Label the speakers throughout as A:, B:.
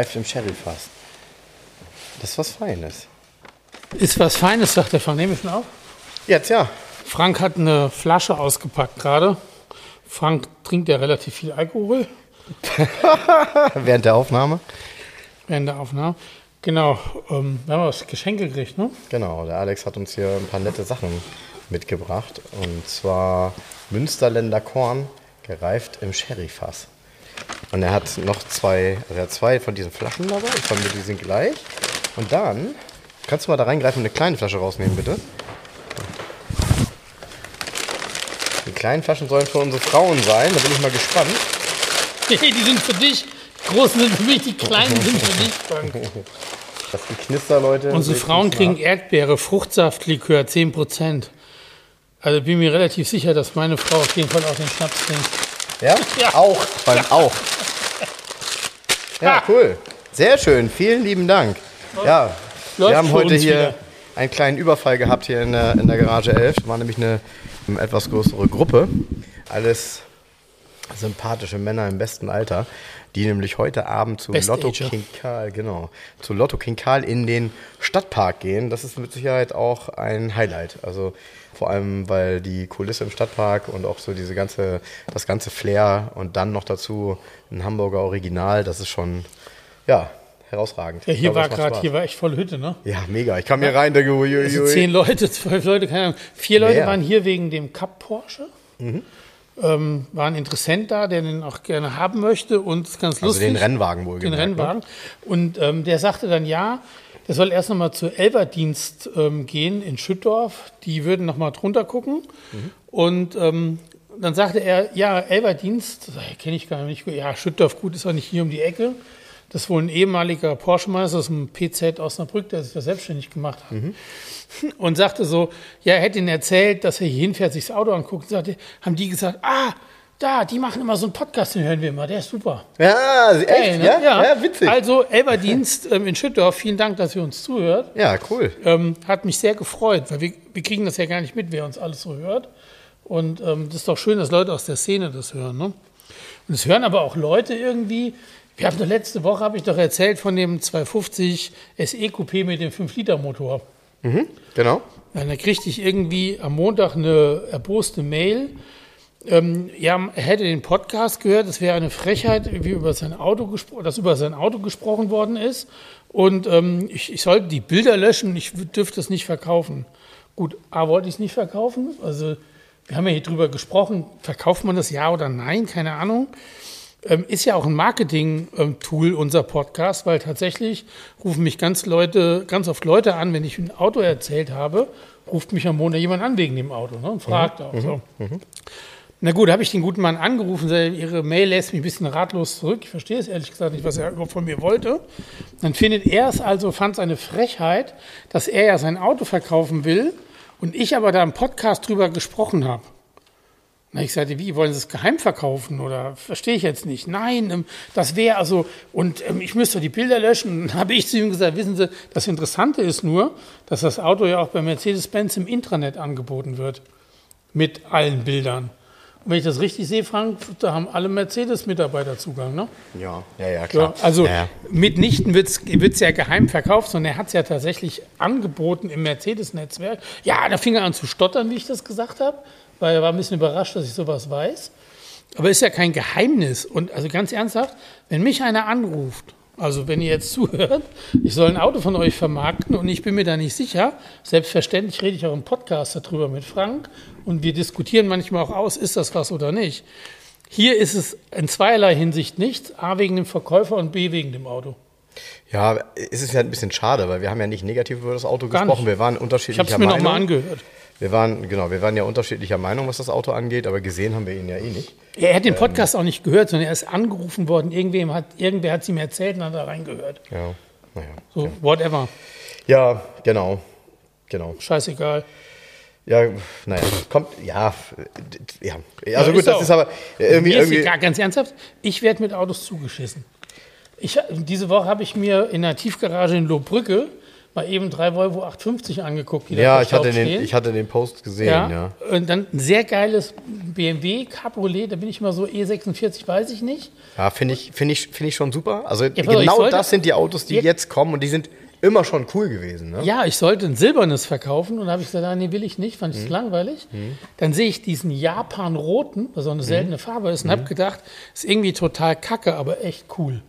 A: Gereift im Sherryfass. Das ist was Feines.
B: Ist was Feines, sagt der schon auf?
A: Jetzt ja.
B: Frank hat eine Flasche ausgepackt gerade. Frank trinkt ja relativ viel Alkohol
A: Während der Aufnahme.
B: während der Aufnahme. Genau, ähm, wir haben was Geschenke gekriegt, ne?
A: Genau, der Alex hat uns hier ein paar nette Sachen mitgebracht. Und zwar Münsterländer Korn, gereift im Sherryfass. Und er hat noch zwei, also er hat zwei von diesen Flaschen dabei. Ich vermute, die sind gleich. Und dann, kannst du mal da reingreifen und eine kleine Flasche rausnehmen, bitte? Die kleinen Flaschen sollen für unsere Frauen sein. Da bin ich mal gespannt.
B: die sind für dich. Die großen sind für mich, die kleinen sind für dich, Frank.
A: Das Geknister, Leute.
B: Unsere Frauen kriegen. Erdbeere, Fruchtsaftlikör, 10%. Also bin mir relativ sicher, dass meine Frau auf jeden Fall auch den Schnaps trinkt.
A: Ja?
B: Ja.
A: Auch. Vor allem auch. Ja, cool. Sehr schön. Vielen lieben Dank. Ja,
B: Läuft
A: wir haben heute hier
B: wieder.
A: einen kleinen Überfall gehabt hier in der, in der Garage 11. War nämlich eine, eine etwas größere Gruppe. Alles sympathische Männer im besten Alter, die nämlich heute Abend zu
B: Best
A: Lotto
B: Ager.
A: King Karl, genau, zu Lotto King Karl in den Stadtpark gehen. Das ist mit Sicherheit auch ein Highlight. Also vor allem, weil die Kulisse im Stadtpark und auch so diese ganze, das ganze Flair und dann noch dazu ein Hamburger Original, das ist schon, ja, herausragend.
B: Ja, hier
A: glaube,
B: war gerade, hier war echt volle Hütte, ne?
A: Ja, mega. Ich kam hier rein, denke, uiuiui.
B: Also zehn Leute, zwölf Leute, keine Ahnung. Vier Leute
A: Mehr.
B: waren hier wegen dem Cup Porsche.
A: Mhm.
B: Ähm, war ein Interessent da, der den auch gerne haben möchte und ganz
A: also
B: lustig.
A: den Rennwagen wohl
B: den Rennwagen. Und ähm, der sagte dann, ja, der soll erst nochmal zu Elberdienst ähm, gehen in Schüttdorf. Die würden nochmal drunter gucken.
A: Mhm. Und
B: ähm, dann sagte er, ja, Elberdienst, kenne ich gar nicht. Ja, Schüttdorf, gut, ist auch nicht hier um die Ecke. Das ist wohl ein ehemaliger Porsche-Meister aus dem PZ Osnabrück, der sich da selbstständig gemacht hat. Und sagte so, ja, er hätte ihnen erzählt, dass er hier hinfährt, sich das Auto anguckt. Und sagte, haben die gesagt, ah, da, die machen immer so einen Podcast, den hören wir immer, der ist super.
A: Ja, echt?
B: Geil, ne?
A: ja? ja? witzig.
B: Also, Elberdienst ähm, in Schüttdorf, vielen Dank, dass ihr uns zuhört.
A: ja, cool.
B: Ähm, hat mich sehr gefreut, weil wir, wir kriegen das ja gar nicht mit, wer uns alles so hört. Und ähm, das ist doch schön, dass Leute aus der Szene das hören. Ne? Und es hören aber auch Leute irgendwie. Wir haben doch letzte Woche, habe ich doch erzählt, von dem 250 SE Coupé mit dem 5-Liter-Motor.
A: Genau.
B: Ja, da kriegte ich irgendwie am Montag eine erboste Mail. Ähm, ja, er hätte den Podcast gehört, es wäre eine Frechheit, wie über sein Auto dass über sein Auto gesprochen worden ist. Und ähm, ich, ich sollte die Bilder löschen, ich dürfte es nicht verkaufen. Gut, A, wollte ich es nicht verkaufen. Also, wir haben ja hier drüber gesprochen, verkauft man das ja oder nein, keine Ahnung. Ähm, ist ja auch ein Marketing-Tool, unser Podcast, weil tatsächlich rufen mich ganz Leute, ganz oft Leute an, wenn ich ein Auto erzählt habe, ruft mich am Montag jemand an wegen dem Auto ne, und fragt auch so. Na gut, habe ich den guten Mann angerufen, Ihre Mail lässt mich ein bisschen ratlos zurück. Ich verstehe es ehrlich gesagt nicht, was er überhaupt von mir wollte. Dann findet er es also, fand es eine Frechheit, dass er ja sein Auto verkaufen will und ich aber da im Podcast drüber gesprochen habe. Na, ich sagte, wie, wollen Sie es geheim verkaufen oder verstehe ich jetzt nicht? Nein, ähm, das wäre also, und ähm, ich müsste die Bilder löschen. Dann habe ich zu ihm gesagt, wissen Sie, das Interessante ist nur, dass das Auto ja auch bei Mercedes-Benz im Intranet angeboten wird. Mit allen Bildern. Wenn ich das richtig sehe, Frank, da haben alle Mercedes-Mitarbeiter Zugang, ne?
A: Ja, ja, ja,
B: Ja,
A: klar.
B: also
A: ja, ja.
B: mitnichten wird es ja geheim verkauft, sondern er hat es ja tatsächlich angeboten im Mercedes-Netzwerk. Ja, da fing er an zu stottern, wie ich das gesagt habe, weil er war ein bisschen überrascht, dass ich sowas weiß. Aber ist ja kein Geheimnis. Und also ganz ernsthaft, wenn mich einer anruft, also wenn ihr jetzt zuhört, ich soll ein Auto von euch vermarkten und ich bin mir da nicht sicher, selbstverständlich rede ich auch im Podcast darüber mit Frank und wir diskutieren manchmal auch aus, ist das was oder nicht. Hier ist es in zweierlei Hinsicht nichts, A wegen dem Verkäufer und B wegen dem Auto.
A: Ja, es ist ja ein bisschen schade, weil wir haben ja nicht negativ über das Auto
B: Gar
A: gesprochen.
B: nicht.
A: Wir waren
B: Ich
A: unterschiedlicher
B: habe es mir
A: Meinung.
B: nochmal angehört.
A: Wir waren, genau, wir waren ja unterschiedlicher Meinung, was das Auto angeht, aber gesehen haben wir ihn ja eh nicht.
B: Er hat den Podcast auch nicht gehört, sondern er ist angerufen worden. Irgendwem hat, irgendwer hat es ihm erzählt und hat da reingehört.
A: Ja, naja.
B: So, whatever.
A: Ja, genau. Genau.
B: Scheißegal.
A: Ja, naja, kommt, ja, ja. Also
B: Ja,
A: gut, das
B: auch.
A: ist aber irgendwie,
B: Mir ist
A: irgendwie
B: egal, ganz ernsthaft, ich werde mit Autos zugeschissen. Ich, diese Woche habe ich mir in der Tiefgarage in Lohbrücke mal eben drei Volvo 850 angeguckt. Die da
A: ja, ich hatte, den, ich hatte den Post gesehen,
B: ja.
A: ja.
B: Und dann ein sehr geiles BMW Cabriolet, da bin ich mal so E46, weiß ich nicht.
A: Ja, finde ich, finde ich, finde ich schon super. Also
B: ich
A: genau das sind die Autos, die
B: Jetzt-
A: kommen und die sind immer schon cool gewesen. Ne?
B: Ja, ich sollte ein silbernes verkaufen und da habe ich gesagt, ah, nee, will ich nicht, fand
A: Mhm.
B: ich langweilig. Dann sehe ich diesen Japan-roten, was so
A: Mhm.
B: eine seltene Farbe ist, und habe gedacht, ist irgendwie total kacke, aber echt cool.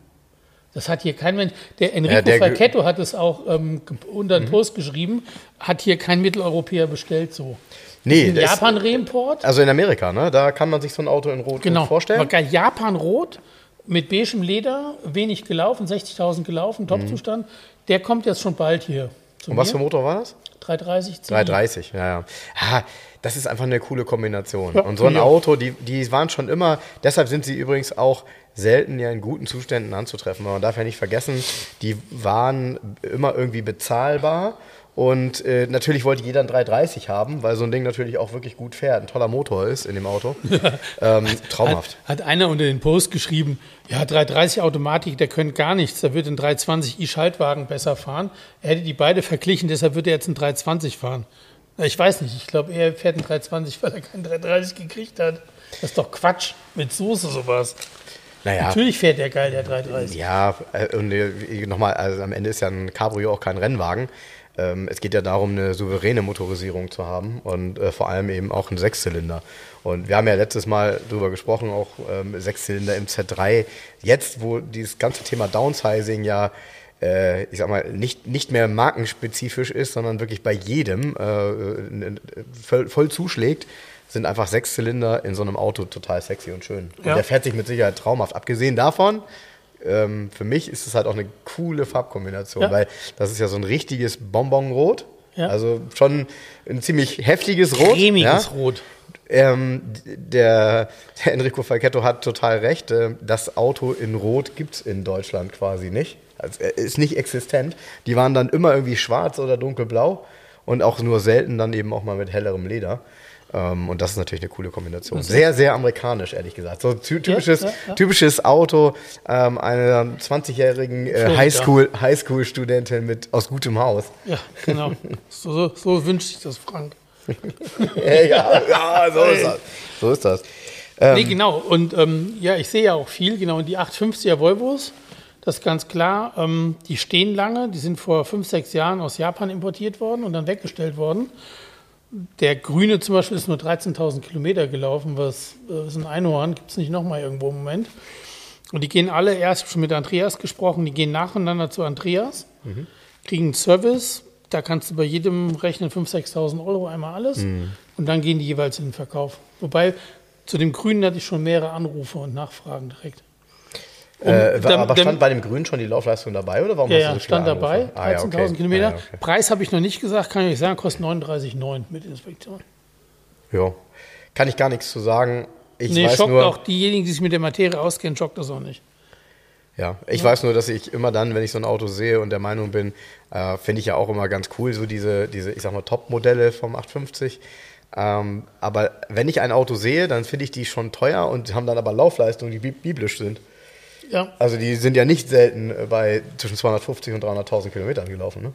B: Das hat hier kein Mensch. Der Enrico
A: Ja, der
B: Falchetto hat es auch ähm, unter
A: Mhm.
B: den Post geschrieben, hat hier kein Mitteleuropäer bestellt so.
A: Nee,
B: Ein
A: das,
B: Japan-Reimport.
A: also in Amerika, ne? Da kann man sich so ein Auto in Rot
B: Genau.
A: vorstellen.
B: Aber geil, Japan-Rot mit beigem Leder, wenig gelaufen, 60.000 gelaufen, Topzustand. Der kommt jetzt schon bald hier.
A: Mhm. Und was
B: mir.
A: für ein Motor war das?
B: 330 CI.
A: 330, ja, ja. Ah, das ist einfach eine coole Kombination. Und so ein. Auto, die, die waren schon immer, deshalb sind sie übrigens auch selten ja in guten Zuständen anzutreffen. Aber man darf ja nicht vergessen, die waren immer irgendwie bezahlbar. Und äh, natürlich wollte jeder ein 330 haben, weil so ein Ding natürlich auch wirklich gut fährt, ein toller Motor ist in dem Auto. ähm, traumhaft.
B: Hat, hat einer unter den Post geschrieben, ja, 330 Automatik, der könnte gar nichts, da wird ein 320i Schaltwagen besser fahren. Er hätte die beide verglichen, deshalb würde er jetzt ein 320 fahren. Ich weiß nicht, ich glaube, er fährt ein 320, weil er keinen 330 gekriegt hat. Das ist doch Quatsch, mit Soße sowas.
A: Naja,
B: Natürlich fährt der geil, der 330.
A: Ja, äh, und äh, nochmal, also am Ende ist ja ein Cabrio auch kein Rennwagen. Ähm, es geht ja darum, eine souveräne Motorisierung zu haben und äh, vor allem eben auch einen Sechszylinder. Und wir haben ja letztes Mal drüber gesprochen, auch ähm, Sechszylinder im Z3. Jetzt, wo dieses ganze Thema Downsizing ja, ich sag mal, nicht, nicht mehr markenspezifisch ist, sondern wirklich bei jedem äh, voll, voll zuschlägt, sind einfach Sechszylinder in so einem Auto total sexy und schön. Und
B: Ja.
A: der fährt sich mit Sicherheit traumhaft. Abgesehen davon, ähm, für mich ist es halt auch eine coole Farbkombination,
B: Ja.
A: weil das ist ja so ein richtiges Bonbonrot.
B: Ja.
A: Also schon ein ziemlich heftiges Rot.
B: Cremiges
A: ja?
B: Rot.
A: Ähm, der, der Enrico Falchetto hat total recht. äh, Das Auto in Rot gibt es in Deutschland quasi nicht. Also, äh, ist nicht existent. Die waren dann immer irgendwie schwarz oder dunkelblau und auch nur selten dann eben auch mal mit hellerem Leder. Ähm, und das ist natürlich eine coole Kombination. Sehr, sehr amerikanisch, ehrlich gesagt. So ty- typisches,
B: ja, ja.
A: typisches Auto ähm, einer 20-jährigen äh. Highschool- Highschool-Studentin mit aus gutem Haus.
B: Ja, genau. So, so, so wünscht sich das Frank.
A: ja, ja, so ist das. So ist das. Ähm,
B: Nee, genau. Und ähm, ja, ich sehe ja auch viel, genau. Und die 850er Volvos, das ist ganz klar, ähm, die stehen lange. Die sind vor fünf, sechs Jahren aus Japan importiert worden und dann weggestellt worden. Der grüne zum Beispiel ist nur 13.000 Kilometer gelaufen, was äh, ist ein Einhorn, gibt es nicht nochmal irgendwo im Moment. Und die gehen alle erst, ich habe schon mit Andreas gesprochen, die gehen nacheinander zu Andreas, kriegen einen Service, da kannst du bei jedem rechnen 5.000, 6.000 Euro einmal alles und dann gehen die jeweils in den Verkauf. Wobei zu dem Grünen hatte ich schon mehrere Anrufe und Nachfragen direkt.
A: Äh,
B: dann-
A: aber
B: dann-
A: stand bei dem Grün schon die Laufleistung dabei oder warum
B: Ja,
A: hast
B: ja,
A: du so
B: stand dabei,
A: Anrufe? Ah, ja,
B: 13.000
A: okay.
B: Kilometer.
A: Ah, ja, okay.
B: Preis habe ich noch nicht gesagt, kann ich sagen, kostet 39,9 mit Inspektion.
A: Ja. Kann ich gar nichts zu sagen. Ich
B: Nee,
A: weiß
B: schockt
A: nur,
B: auch diejenigen, die sich mit der Materie auskennen, schockt das auch nicht.
A: ja, ich weiß nur, dass ich immer dann, wenn ich so ein Auto sehe und der Meinung bin, äh, finde ich ja auch immer ganz cool, so diese, diese ich sag mal, Top-Modelle vom 850. Ähm, aber wenn ich ein Auto sehe, dann finde ich die schon teuer und haben dann aber Laufleistungen, die bi- biblisch sind.
B: Ja,
A: Also die sind ja nicht selten äh, bei zwischen 250 und 300.000 Kilometern gelaufen. Ne?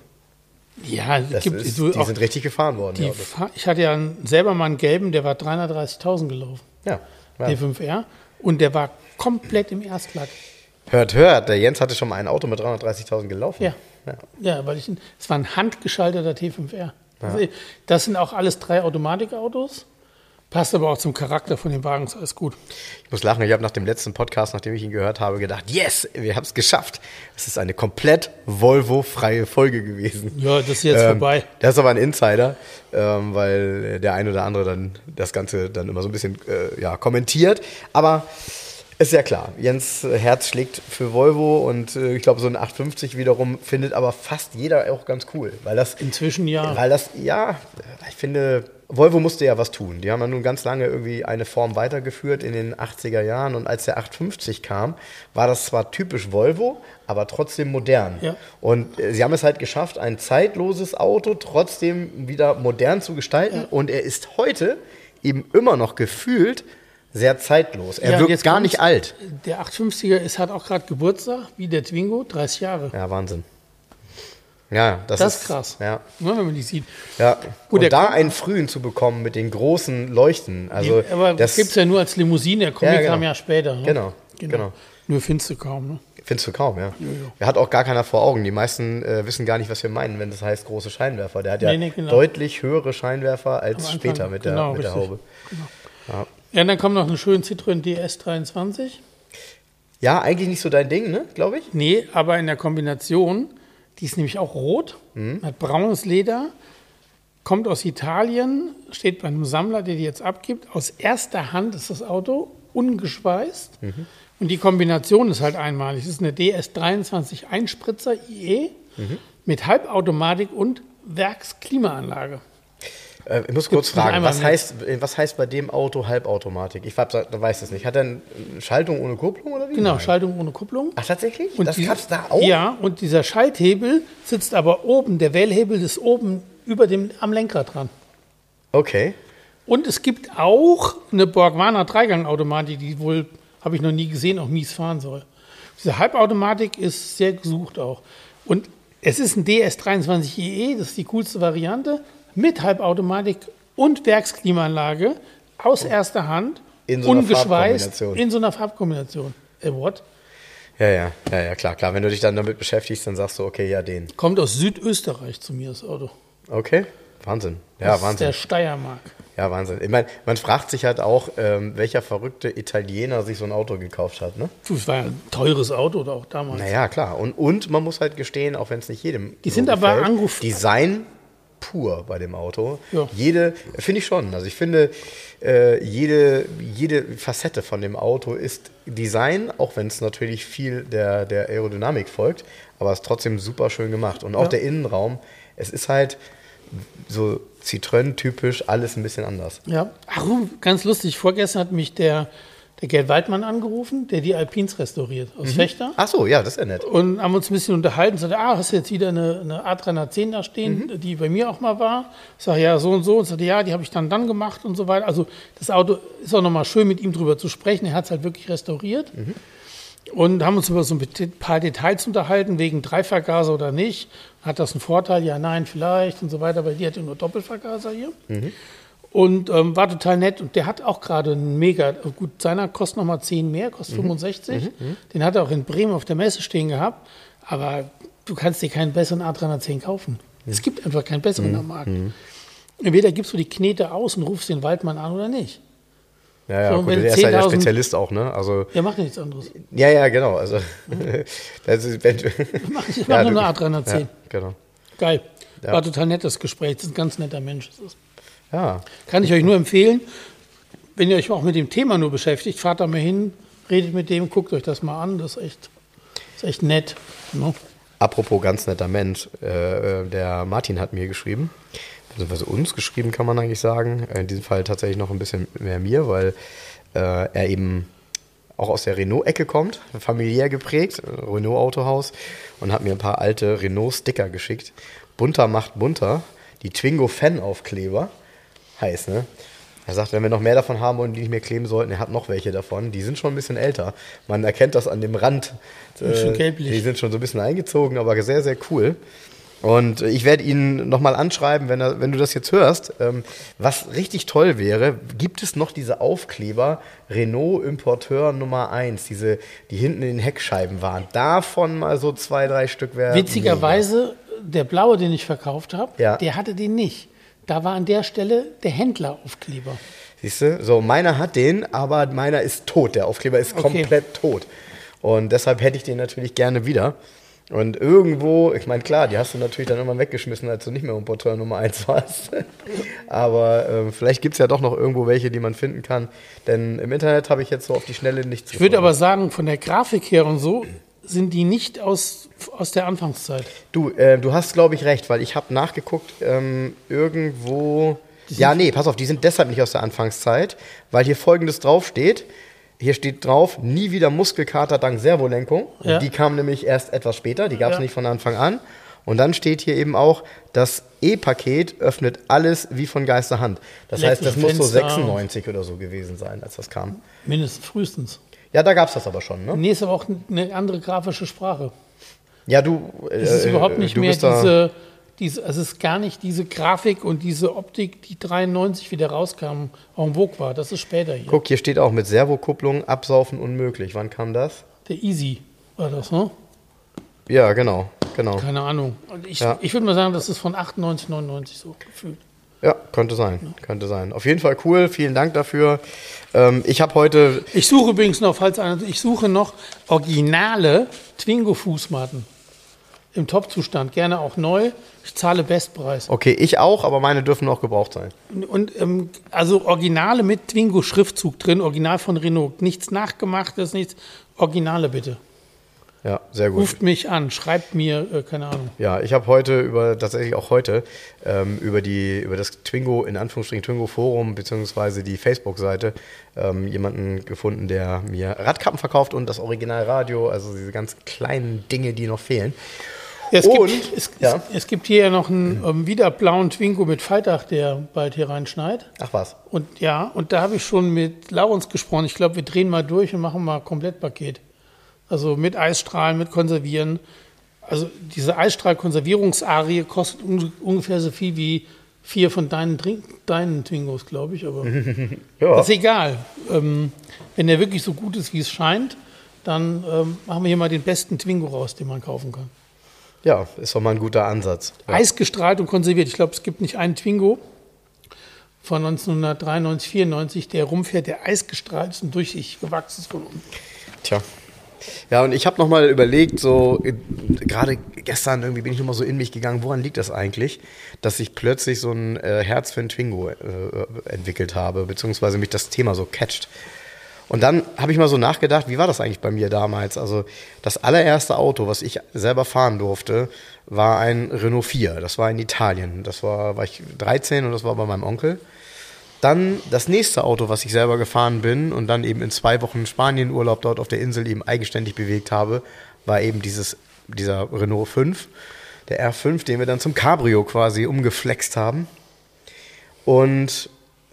B: ja
A: Das
B: gibt
A: ist,
B: so
A: die sind richtig gefahren worden. Die.
B: Fahr- ich hatte ja einen, selber mal einen gelben, der war 330.000 gelaufen,
A: Ja. ja.
B: D5R, und der war komplett im Erstlack.
A: Hört, hört, der Jens hatte schon mal ein Auto mit 330.000 gelaufen.
B: Ja.
A: ja.
B: Ja, weil ich, es war ein handgeschalteter T5R. Also, das sind auch alles drei Automatikautos. Passt aber auch zum Charakter von den Wagens, alles gut.
A: Ich muss lachen, ich habe nach dem letzten Podcast, nachdem ich ihn gehört habe, gedacht, yes, wir haben es geschafft. Es ist eine komplett Volvo-freie Folge gewesen.
B: Ja, das ist jetzt
A: Ähm,
B: vorbei.
A: Das ist aber ein Insider, ähm, weil der ein oder andere dann das Ganze dann immer so ein bisschen äh, ja, kommentiert. Aber Ist ja klar. Jens Herz schlägt für Volvo und äh, ich glaube, so ein 850 wiederum findet aber fast jeder auch ganz cool. Weil das,
B: Inzwischen ja.
A: Weil das, ja, ich finde, Volvo musste ja was tun. Die haben ja nun ganz lange irgendwie eine Form weitergeführt in den 80er Jahren und als der 850 kam, war das zwar typisch Volvo, aber trotzdem modern.
B: Ja.
A: Und äh, sie haben es halt geschafft, ein zeitloses Auto trotzdem wieder modern zu gestalten und er ist heute eben immer noch gefühlt sehr zeitlos. Er
B: Ja,
A: wirkt
B: jetzt
A: gar nicht alt.
B: Der 850er ist, hat auch gerade Geburtstag, wie der Twingo, 30 Jahre.
A: Ja, Wahnsinn. Ja, das,
B: Das ist krass.
A: Ja,
B: Ne, wenn man die sieht.
A: ja.
B: Gut,
A: und da
B: kommt-
A: einen frühen zu bekommen mit den großen Leuchten, also
B: Die, aber das gibt es ja nur als Limousine, der Comic
A: Ja, genau.
B: kam ja später. Ne?
A: Genau, genau.
B: Nur findest du kaum. Ne?
A: findest du kaum, ja. Der hat auch gar keiner vor Augen. Die meisten äh, wissen gar nicht, was wir meinen, wenn das heißt große Scheinwerfer. Der hat ja
B: Nee, nee, genau.
A: deutlich höhere Scheinwerfer als später mit der,
B: genau,
A: mit der. Haube.
B: Ja, und dann kommt noch eine schöne Citroën DS23.
A: Ja, eigentlich nicht so dein Ding, ne, glaube ich.
B: Nee, aber in der Kombination, die ist nämlich auch rot,
A: Mhm.
B: hat braunes Leder, kommt aus Italien, steht bei einem Sammler, der die jetzt abgibt. Aus erster Hand ist das Auto, ungeschweißt.
A: Mhm.
B: Und die Kombination ist halt einmalig. Es ist eine DS23 Einspritzer IE
A: Mhm.
B: mit Halbautomatik und Werksklimaanlage.
A: Äh, ich muss kurz fragen, was heißt, äh, was heißt bei dem Auto Halbautomatik? Ich hab, weiß es nicht. Hat er eine Schaltung ohne Kupplung oder wie?
B: Genau,
A: Nein.
B: Schaltung ohne Kupplung.
A: Ach, tatsächlich?
B: Und
A: das
B: die-
A: gab's da auch?
B: Ja, und dieser Schalthebel sitzt aber oben, der Wählhebel ist oben über dem, am Lenkrad dran.
A: Okay.
B: Und es gibt auch eine Borgwana Dreigangautomatik, die wohl, habe ich noch nie gesehen, auch mies fahren soll. Diese Halbautomatik ist sehr gesucht auch. Und es ist ein DS23 IE, das ist die coolste Variante, mit Halbautomatik und Werksklimaanlage aus erster Hand,
A: In so
B: ungeschweißt, in so einer Farbkombination. Äh, what?
A: Ja, ja, ja, ja, klar, klar. Wenn du dich dann damit beschäftigst, dann sagst du, okay, ja, den.
B: Kommt aus Südösterreich zu mir, das Auto.
A: Okay. Wahnsinn. Ja,
B: das ist
A: Wahnsinn.
B: der Steiermark.
A: Ja, Wahnsinn. Ich meine, man fragt sich halt auch, ähm, welcher verrückte Italiener sich so ein Auto gekauft hat, ne?
B: Puh, Es war ja ein teures Auto da auch damals.
A: Naja, klar. Und, und man muss halt gestehen, auch wenn es nicht jedem.
B: Die sind aber angef-
A: Design pur bei dem Auto.
B: Ja.
A: Jede, finde ich schon. Also ich finde, äh, jede, jede Facette von dem Auto ist Design, auch wenn es natürlich viel der, der Aerodynamik folgt, aber es ist trotzdem super schön gemacht. Und auch
B: Ja.
A: der Innenraum, es ist halt so Citroën-typisch alles ein bisschen anders.
B: Ja. Ach, ganz lustig. Vorgestern hat mich der, der Gerd Waldmann angerufen, der die Alpins restauriert aus Fechter.
A: Ach so, ja, das ist ja nett.
B: Und haben uns ein bisschen unterhalten. Sagte, ah, hast du jetzt wieder eine, eine A310 da stehen,
A: Mhm.
B: die bei mir auch mal war? Ich sage, ja, so und so. Und sagte, ja, die habe ich dann dann gemacht und so weiter. Also das Auto ist auch nochmal schön, mit ihm drüber zu sprechen. Er hat es halt wirklich restauriert.
A: Mhm.
B: Und haben uns über so ein paar Details unterhalten, wegen Dreivergaser oder nicht. Hat das einen Vorteil? Ja, nein, vielleicht und so weiter, weil die hat ja nur Doppelvergaser hier. Und ähm, war total nett. Und der hat auch gerade einen mega, gut, seiner kostet nochmal 10 mehr, kostet 65. Den hat er auch in Bremen auf der Messe stehen gehabt. Aber du kannst dir keinen besseren A310 kaufen. Es gibt einfach keinen besseren am Markt. Entweder gibst du die Knete aus und rufst den Waldmann an oder nicht.
A: Ja, ja,
B: So,
A: gut, der ist ja der
B: 10.000
A: Spezialist auch, ne? Also,
B: Der macht nichts anderes.
A: ja, ja, genau. Also, das ist, wenn,
B: Mach, ich
A: Ja,
B: mach nur eine A310.
A: ja, genau.
B: Geil.
A: Ja.
B: War total nettes Gespräch. Das ist ein ganz netter Mensch. Das ist.
A: Ja,
B: Kann ich euch nur empfehlen, wenn ihr euch auch mit dem Thema nur beschäftigt, fahrt da mal hin, redet mit dem, guckt euch das mal an. Das ist echt, das ist echt nett. Ne?
A: apropos ganz netter Mensch, äh, äh, der Martin hat mir geschrieben, beziehungsweise uns geschrieben, kann man eigentlich sagen. In diesem Fall tatsächlich noch ein bisschen mehr mir, weil äh, er eben auch aus der Renault-Ecke kommt, familiär geprägt, äh, Renault-Autohaus, und hat mir ein paar alte Renault-Sticker geschickt. Bunter macht bunter, die Twingo-Fan-Aufkleber. Heiß, ne? Er sagt, wenn wir noch mehr davon haben und die nicht mehr kleben sollten, er hat noch welche davon. Die sind schon ein bisschen älter. Man erkennt das an dem Rand.
B: sind schon
A: Äh,
B: gelblich.
A: Die sind schon so ein bisschen eingezogen, aber sehr, sehr cool. Und ich werde ihn nochmal anschreiben, wenn, er, wenn du das jetzt hörst. Ähm, was richtig toll wäre, gibt es noch diese Aufkleber Renault Importeur Nummer 1, diese, die hinten in den Heckscheiben waren. Davon mal so zwei, drei Stück wäre.
B: Witzigerweise, der blaue, den ich verkauft habe,
A: Ja.
B: der hatte den nicht. Da war an der Stelle der Händleraufkleber.
A: Siehst du? So, meiner hat den, aber meiner ist tot. Der Aufkleber ist
B: Okay.
A: komplett tot. Und deshalb hätte ich den natürlich gerne wieder. Und irgendwo, ich meine, klar, die hast du natürlich dann irgendwann weggeschmissen, als du nicht mehr Importeur Nummer 1 warst. Aber äh, vielleicht gibt es ja doch noch irgendwo welche, die man finden kann. Denn im Internet habe ich jetzt so auf die Schnelle nichts
B: Ich würde aber sagen, von der Grafik her und so sind die nicht aus, aus der Anfangszeit.
A: Du, äh, du hast, glaube ich, recht, weil ich habe nachgeguckt, ähm, irgendwo. Ja, nee, pass auf, die sind deshalb nicht aus der Anfangszeit, weil hier folgendes draufsteht. Hier steht drauf, nie wieder Muskelkater dank Servolenkung.
B: Ja.
A: Die kam nämlich erst etwas später, die gab es
B: Ja.
A: nicht von Anfang an. Und dann steht hier eben auch, das E-Paket öffnet alles wie von Geisterhand. Das heißt, das muss so
B: Elektrische
A: 96 oder so gewesen sein, als das kam.
B: Mindestens frühestens.
A: Ja, da gab es das aber schon, ne?
B: Nee, ist aber auch eine andere grafische Sprache.
A: Ja, du. Äh,
B: Es ist überhaupt nicht
A: du
B: mehr diese, diese, es ist gar nicht diese Grafik und diese Optik, die 93 wieder rauskam, en vogue war. Das ist später hier.
A: Guck, hier steht auch mit Servokupplung absaufen unmöglich. Wann kam das?
B: Der Easy war das, ne?
A: Ja, genau, genau.
B: Keine Ahnung. Ich,
A: Ja.
B: ich würde mal sagen, das ist von 98, 99 so gefühlt.
A: Ja, könnte sein, könnte sein. Auf jeden Fall cool, vielen Dank dafür. Ähm, ich habe heute,
B: Ich suche übrigens noch, falls einer, ich suche noch originale Twingo-Fußmatten. Im Top-Zustand, gerne auch neu. Ich zahle Bestpreis.
A: okay, ich auch, aber meine dürfen auch gebraucht sein.
B: Und ähm, also Originale mit Twingo-Schriftzug drin, Original von Renault. Nichts nachgemachtes, nichts. Originale bitte.
A: Ja, sehr gut.
B: Ruft mich an, schreibt mir, äh, keine Ahnung.
A: Ja, ich habe heute über, tatsächlich auch heute, ähm, über, die, über das Twingo, in Anführungsstrichen Twingo Forum, beziehungsweise die Facebook-Seite, ähm, jemanden gefunden, der mir Radkappen verkauft und das Originalradio, also diese ganz kleinen Dinge, die noch fehlen.
B: Ja, es,
A: Und,
B: gibt, es,
A: ja.
B: es, es gibt hier ja noch einen ähm, wieder blauen Twingo mit Faltdach, der bald hier reinschneit.
A: Ach was.
B: Und ja, und da habe ich schon mit Laurens gesprochen. Ich glaube, wir drehen mal durch und machen mal ein Komplettpaket. Also mit Eisstrahlen, mit Konservieren. Also diese Eisstrahl-Konservierungsarie kostet un ungefähr so viel wie vier von deinen, Trink deinen Twingos, glaube ich. Aber
A: Ja.
B: das ist egal. Ähm, wenn der wirklich so gut ist, wie es scheint, dann ähm, machen wir hier mal den besten Twingo raus, den man kaufen kann.
A: ja, ist doch mal ein guter Ansatz. Ja.
B: Eisgestrahlt und konserviert. Ich glaube, es gibt nicht einen Twingo von 1993, 94, der rumfährt, der eisgestrahlt ist und durchsichtig gewachsen ist von unten.
A: Tja. Ja, und ich habe nochmal überlegt, so äh, gerade gestern irgendwie bin ich nochmal so in mich gegangen, woran liegt das eigentlich, dass ich plötzlich so ein äh, Herz für ein Twingo äh, entwickelt habe, beziehungsweise mich das Thema so catcht. Und dann habe ich mal so nachgedacht, wie war das eigentlich bei mir damals? Also das allererste Auto, was ich selber fahren durfte, war ein Renault 4. Das war in Italien. Das war, war ich 13 und das war bei meinem Onkel. Dann das nächste Auto, was ich selber gefahren bin und dann eben in zwei Wochen Spanienurlaub dort auf der Insel eben eigenständig bewegt habe, war eben dieses, dieser Renault 5, der R5, den wir dann zum Cabrio quasi umgeflext haben. Und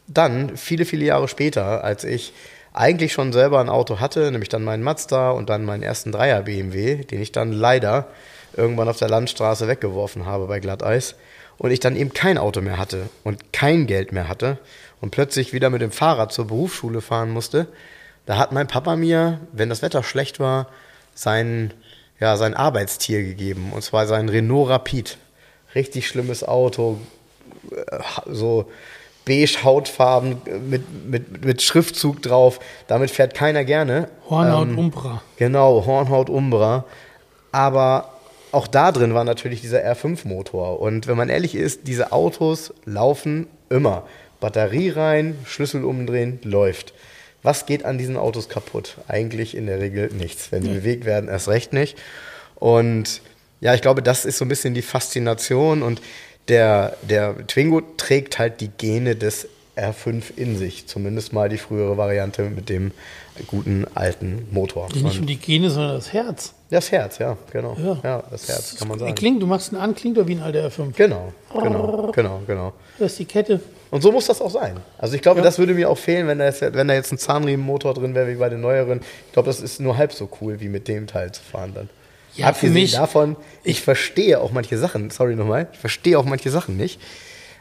A: dann, viele, viele Jahre später, als ich eigentlich schon selber ein Auto hatte, nämlich dann meinen Mazda und dann meinen ersten Dreier BMW, den ich dann leider irgendwann auf der Landstraße weggeworfen habe bei Glatteis und ich dann eben kein Auto mehr hatte und kein Geld mehr hatte und plötzlich wieder mit dem Fahrrad zur Berufsschule fahren musste, da hat mein Papa mir, wenn das Wetter schlecht war, sein, ja, sein Arbeitstier gegeben und zwar sein Renault Rapid. Richtig schlimmes Auto, äh, so beige Hautfarben mit, mit, mit Schriftzug drauf. Damit fährt keiner gerne.
B: Hornhaut
A: Ähm,
B: Umbra.
A: Genau, Hornhaut Umbra. Aber auch da drin war natürlich dieser R5-Motor. Und wenn man ehrlich ist, diese Autos laufen immer. Batterie rein, Schlüssel umdrehen, läuft. Was geht an diesen Autos kaputt? Eigentlich in der Regel nichts. Wenn sie bewegt werden, erst recht nicht. Und ja, ich glaube, das ist so ein bisschen die Faszination. Und der, der Twingo trägt halt die Gene des R5 in sich. Zumindest mal die frühere Variante mit dem guten alten Motor.
B: Nicht
A: Und
B: die Gene, sondern das Herz.
A: das Herz, ja, genau.
B: Ja.
A: Ja, das Herz, kann man sagen.
B: Klingt, du machst ihn an, klingt doch wie ein alter R5.
A: Genau, genau, genau, genau.
B: Das ist die Kette.
A: Und so muss das auch sein. Also ich glaube,
B: Ja.
A: das würde mir auch fehlen, wenn da jetzt, wenn da jetzt ein Zahnriemenmotor drin wäre wie bei den neueren. Ich glaube, das ist nur halb so cool, wie mit dem Teil zu fahren dann.
B: Ja,
A: Abgesehen
B: für mich-
A: davon, ich verstehe auch manche Sachen, sorry nochmal, ich verstehe auch manche Sachen nicht.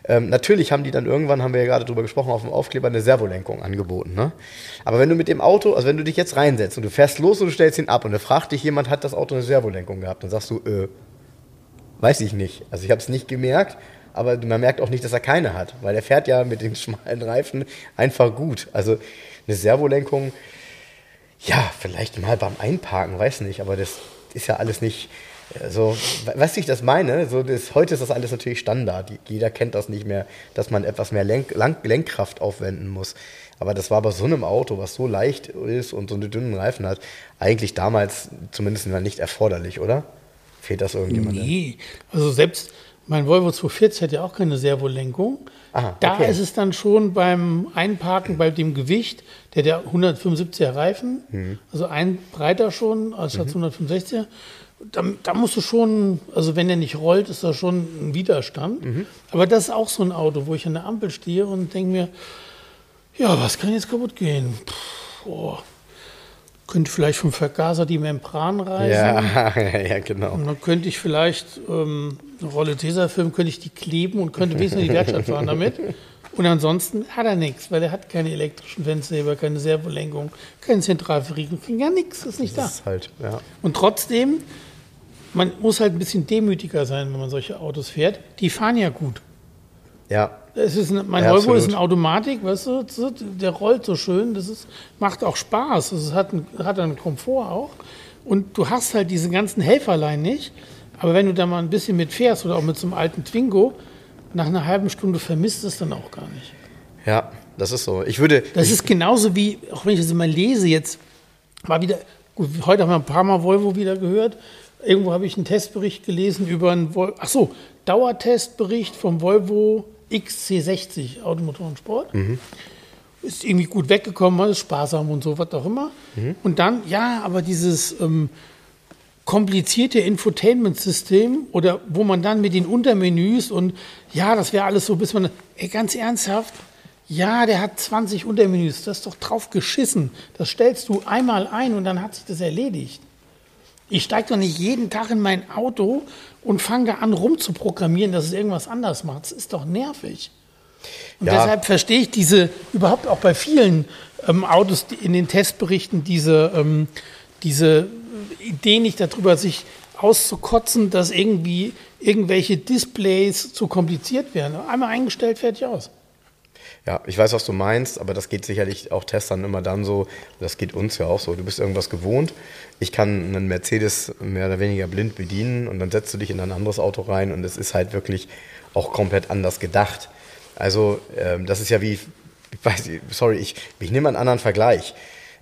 A: Ähm, natürlich haben die dann irgendwann, haben wir ja gerade drüber gesprochen, auf dem Aufkleber eine Servolenkung angeboten. Ne? Aber wenn du mit dem Auto, also wenn du dich jetzt reinsetzt und du fährst los und du stellst ihn ab und da fragt dich jemand, hat das Auto eine Servolenkung gehabt, dann sagst du, äh, weiß ich nicht. Also ich habe es nicht gemerkt, aber man merkt auch nicht, dass er keine hat, weil er fährt ja mit den schmalen Reifen einfach gut. Also eine Servolenkung, ja, vielleicht mal beim Einparken, weiß nicht, aber das ist ja alles nicht Also, weißt du, ich das meine? So, das, heute ist das alles natürlich Standard. Jeder kennt das nicht mehr, dass man etwas mehr Lenk, Lenkkraft aufwenden muss. Aber das war bei so einem Auto, was so leicht ist und so einen dünnen Reifen hat, eigentlich damals zumindest nicht erforderlich, oder? Fehlt das irgendjemandem?
B: Nee, also selbst mein Volvo 240 hat ja auch keine Servolenkung. Aha, da okay. ist es dann schon beim Einparken, bei dem Gewicht, der der 175er Reifen, mhm. also ein breiter schon als mhm. 165er. Da, da, musst du schon, also wenn der nicht rollt, ist da schon ein Widerstand. Mhm. Aber das ist auch so ein Auto, wo ich an der Ampel stehe und denke mir, ja, was kann jetzt kaputt gehen? Puh, boah könnte vielleicht vom Vergaser die Membran reißen.
A: Ja, ja, genau.
B: Und dann könnte ich vielleicht ähm, eine Rolle Tesafilm, könnte ich die kleben und könnte wenigstens in die Werkstatt fahren damit. Und ansonsten hat er nichts, weil er hat keine elektrischen Fensterheber, keine Servolenkung, keine Zentralverriegelung, gar nichts, ist nicht
A: das
B: da.
A: Ist halt, ja.
B: Und trotzdem, man muss halt ein bisschen demütiger sein, wenn man solche Autos fährt. Die fahren ja gut.
A: Ja.
B: Es ist ein, mein Volvo ist eine Automatik, weißt du, der rollt so schön, das ist, macht auch Spaß, es hat, ein, hat einen Komfort auch. Und du hast halt diese ganzen Helferlein nicht. Aber wenn du da mal ein bisschen mit fährst oder auch mit so einem alten Twingo, nach einer halben Stunde vermisst es dann auch gar nicht.
A: Ja, das ist so. Ich würde.
B: Das ist genauso wie, auch wenn ich das immer lese, jetzt war wieder, gut, heute haben wir ein paar Mal Volvo wieder gehört. Irgendwo habe ich einen Testbericht gelesen über einen Volvo, ach so, Dauertestbericht vom Volvo XC60 Automotor Sport. Mhm. Ist irgendwie gut weggekommen, ist sparsam und so, was auch immer. Mhm. Und dann, ja, aber dieses ähm, komplizierte Infotainment-System oder wo man dann mit den Untermenüs und ja, das wäre alles so, bis man, ey, ganz ernsthaft, ja, der hat 20 Untermenüs, das ist doch drauf geschissen. Das stellst du einmal ein und dann hat sich das erledigt. Ich steige doch nicht jeden Tag in mein Auto und fange da an rumzuprogrammieren, dass es irgendwas anders macht. Das ist doch nervig. Und ja. deshalb verstehe ich diese, überhaupt auch bei vielen ähm, Autos in den Testberichten, diese, ähm, diese Idee nicht darüber, sich auszukotzen, dass irgendwie irgendwelche Displays zu kompliziert werden. Einmal eingestellt, fertig aus.
A: Ja, ich weiß, was du meinst, aber das geht sicherlich auch Testern immer dann so, das geht uns ja auch so. Du bist irgendwas gewohnt, ich kann einen Mercedes mehr oder weniger blind bedienen und dann setzt du dich in ein anderes Auto rein und es ist halt wirklich auch komplett anders gedacht. Also ähm, das ist ja wie, ich weiß, sorry, ich, ich nehme einen anderen Vergleich.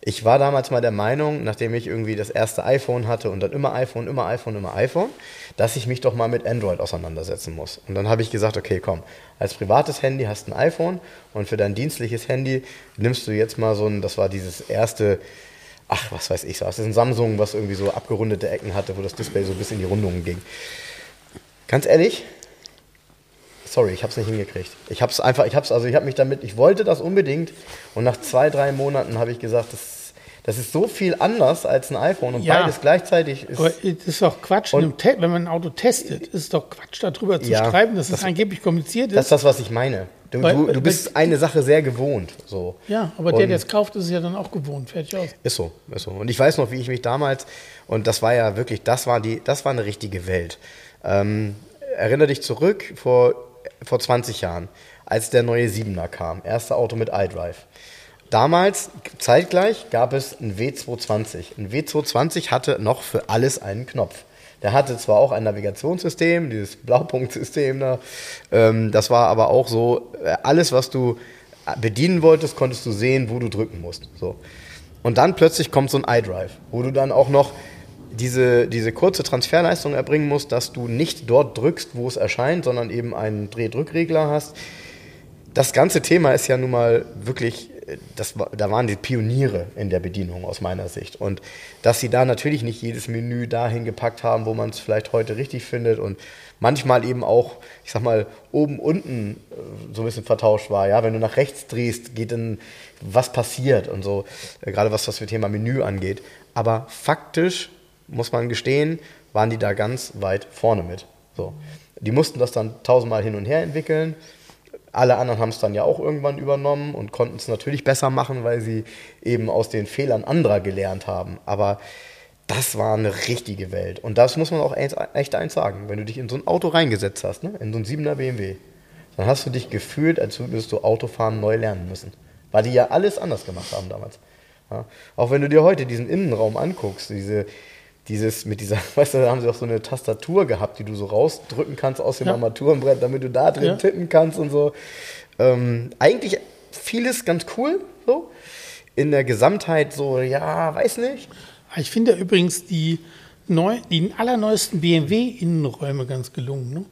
A: Ich war damals mal der Meinung, nachdem ich irgendwie das erste iPhone hatte und dann immer iPhone, immer iPhone, immer iPhone, dass ich mich doch mal mit Android auseinandersetzen muss. Und dann habe ich gesagt, okay, komm, als privates Handy hast du ein iPhone und für dein dienstliches Handy nimmst du jetzt mal so ein, das war dieses erste, ach, was weiß ich, so, das ist ein Samsung, was irgendwie so abgerundete Ecken hatte, wo das Display so bis in die Rundungen ging. Ganz ehrlich, sorry, ich habe es nicht hingekriegt. Ich habe es einfach, ich habe es, also ich habe mich damit, ich wollte das unbedingt und nach zwei, drei Monaten habe ich gesagt, das, das ist so viel anders als ein iPhone und ja, beides gleichzeitig ist.
B: Aber das ist doch Quatsch, wenn man ein Auto testet, ist es doch Quatsch, darüber zu ja, schreiben, dass das, es angeblich kompliziert ist.
A: Das ist das, was ich meine. Du, weil, du, du bist eine Sache sehr gewohnt. So.
B: Ja, aber und der, der es kauft, ist es ja dann auch gewohnt. Fertig aus.
A: Ist so, ist so. Und ich weiß noch, wie ich mich damals, und das war ja wirklich, das war, die, das war eine richtige Welt. Ähm, erinnere dich zurück vor vor 20 Jahren, als der neue 7er kam, erste Auto mit iDrive. Damals, zeitgleich, gab es ein W220. Ein W220 hatte noch für alles einen Knopf. Der hatte zwar auch ein Navigationssystem, dieses Blaupunktsystem da, ähm, das war aber auch so, äh, alles, was du bedienen wolltest, konntest du sehen, wo du drücken musst. So. Und dann plötzlich kommt so ein iDrive, wo du dann auch noch diese, diese kurze Transferleistung erbringen musst, dass du nicht dort drückst, wo es erscheint, sondern eben einen Drehdrückregler hast. Das ganze Thema ist ja nun mal wirklich, das, da waren die Pioniere in der Bedienung aus meiner Sicht. Und dass sie da natürlich nicht jedes Menü dahin gepackt haben, wo man es vielleicht heute richtig findet und manchmal eben auch, ich sag mal, oben, unten äh, so ein bisschen vertauscht war. Ja, wenn du nach rechts drehst, geht dann, was passiert und so, äh, gerade was das für Thema Menü angeht. Aber faktisch muss man gestehen, waren die da ganz weit vorne mit. So. Die mussten das dann tausendmal hin und her entwickeln. Alle anderen haben es dann ja auch irgendwann übernommen und konnten es natürlich besser machen, weil sie eben aus den Fehlern anderer gelernt haben. Aber das war eine richtige Welt. Und das muss man auch echt eins sagen. Wenn du dich in so ein Auto reingesetzt hast, ne? in so ein 7er BMW, dann hast du dich gefühlt, als würdest du Autofahren neu lernen müssen. Weil die ja alles anders gemacht haben damals. Ja? Auch wenn du dir heute diesen Innenraum anguckst, diese, dieses mit dieser, weißt du, da haben sie auch so eine Tastatur gehabt, die du so rausdrücken kannst aus dem
B: Ja.
A: Armaturenbrett, damit du da drin
B: Ja.
A: tippen kannst und so. Ähm, eigentlich vieles ganz cool, so. In der Gesamtheit so, ja, weiß nicht.
B: Ich finde ja übrigens die, neu, die allerneuesten BMW-Innenräume ganz gelungen. Ne?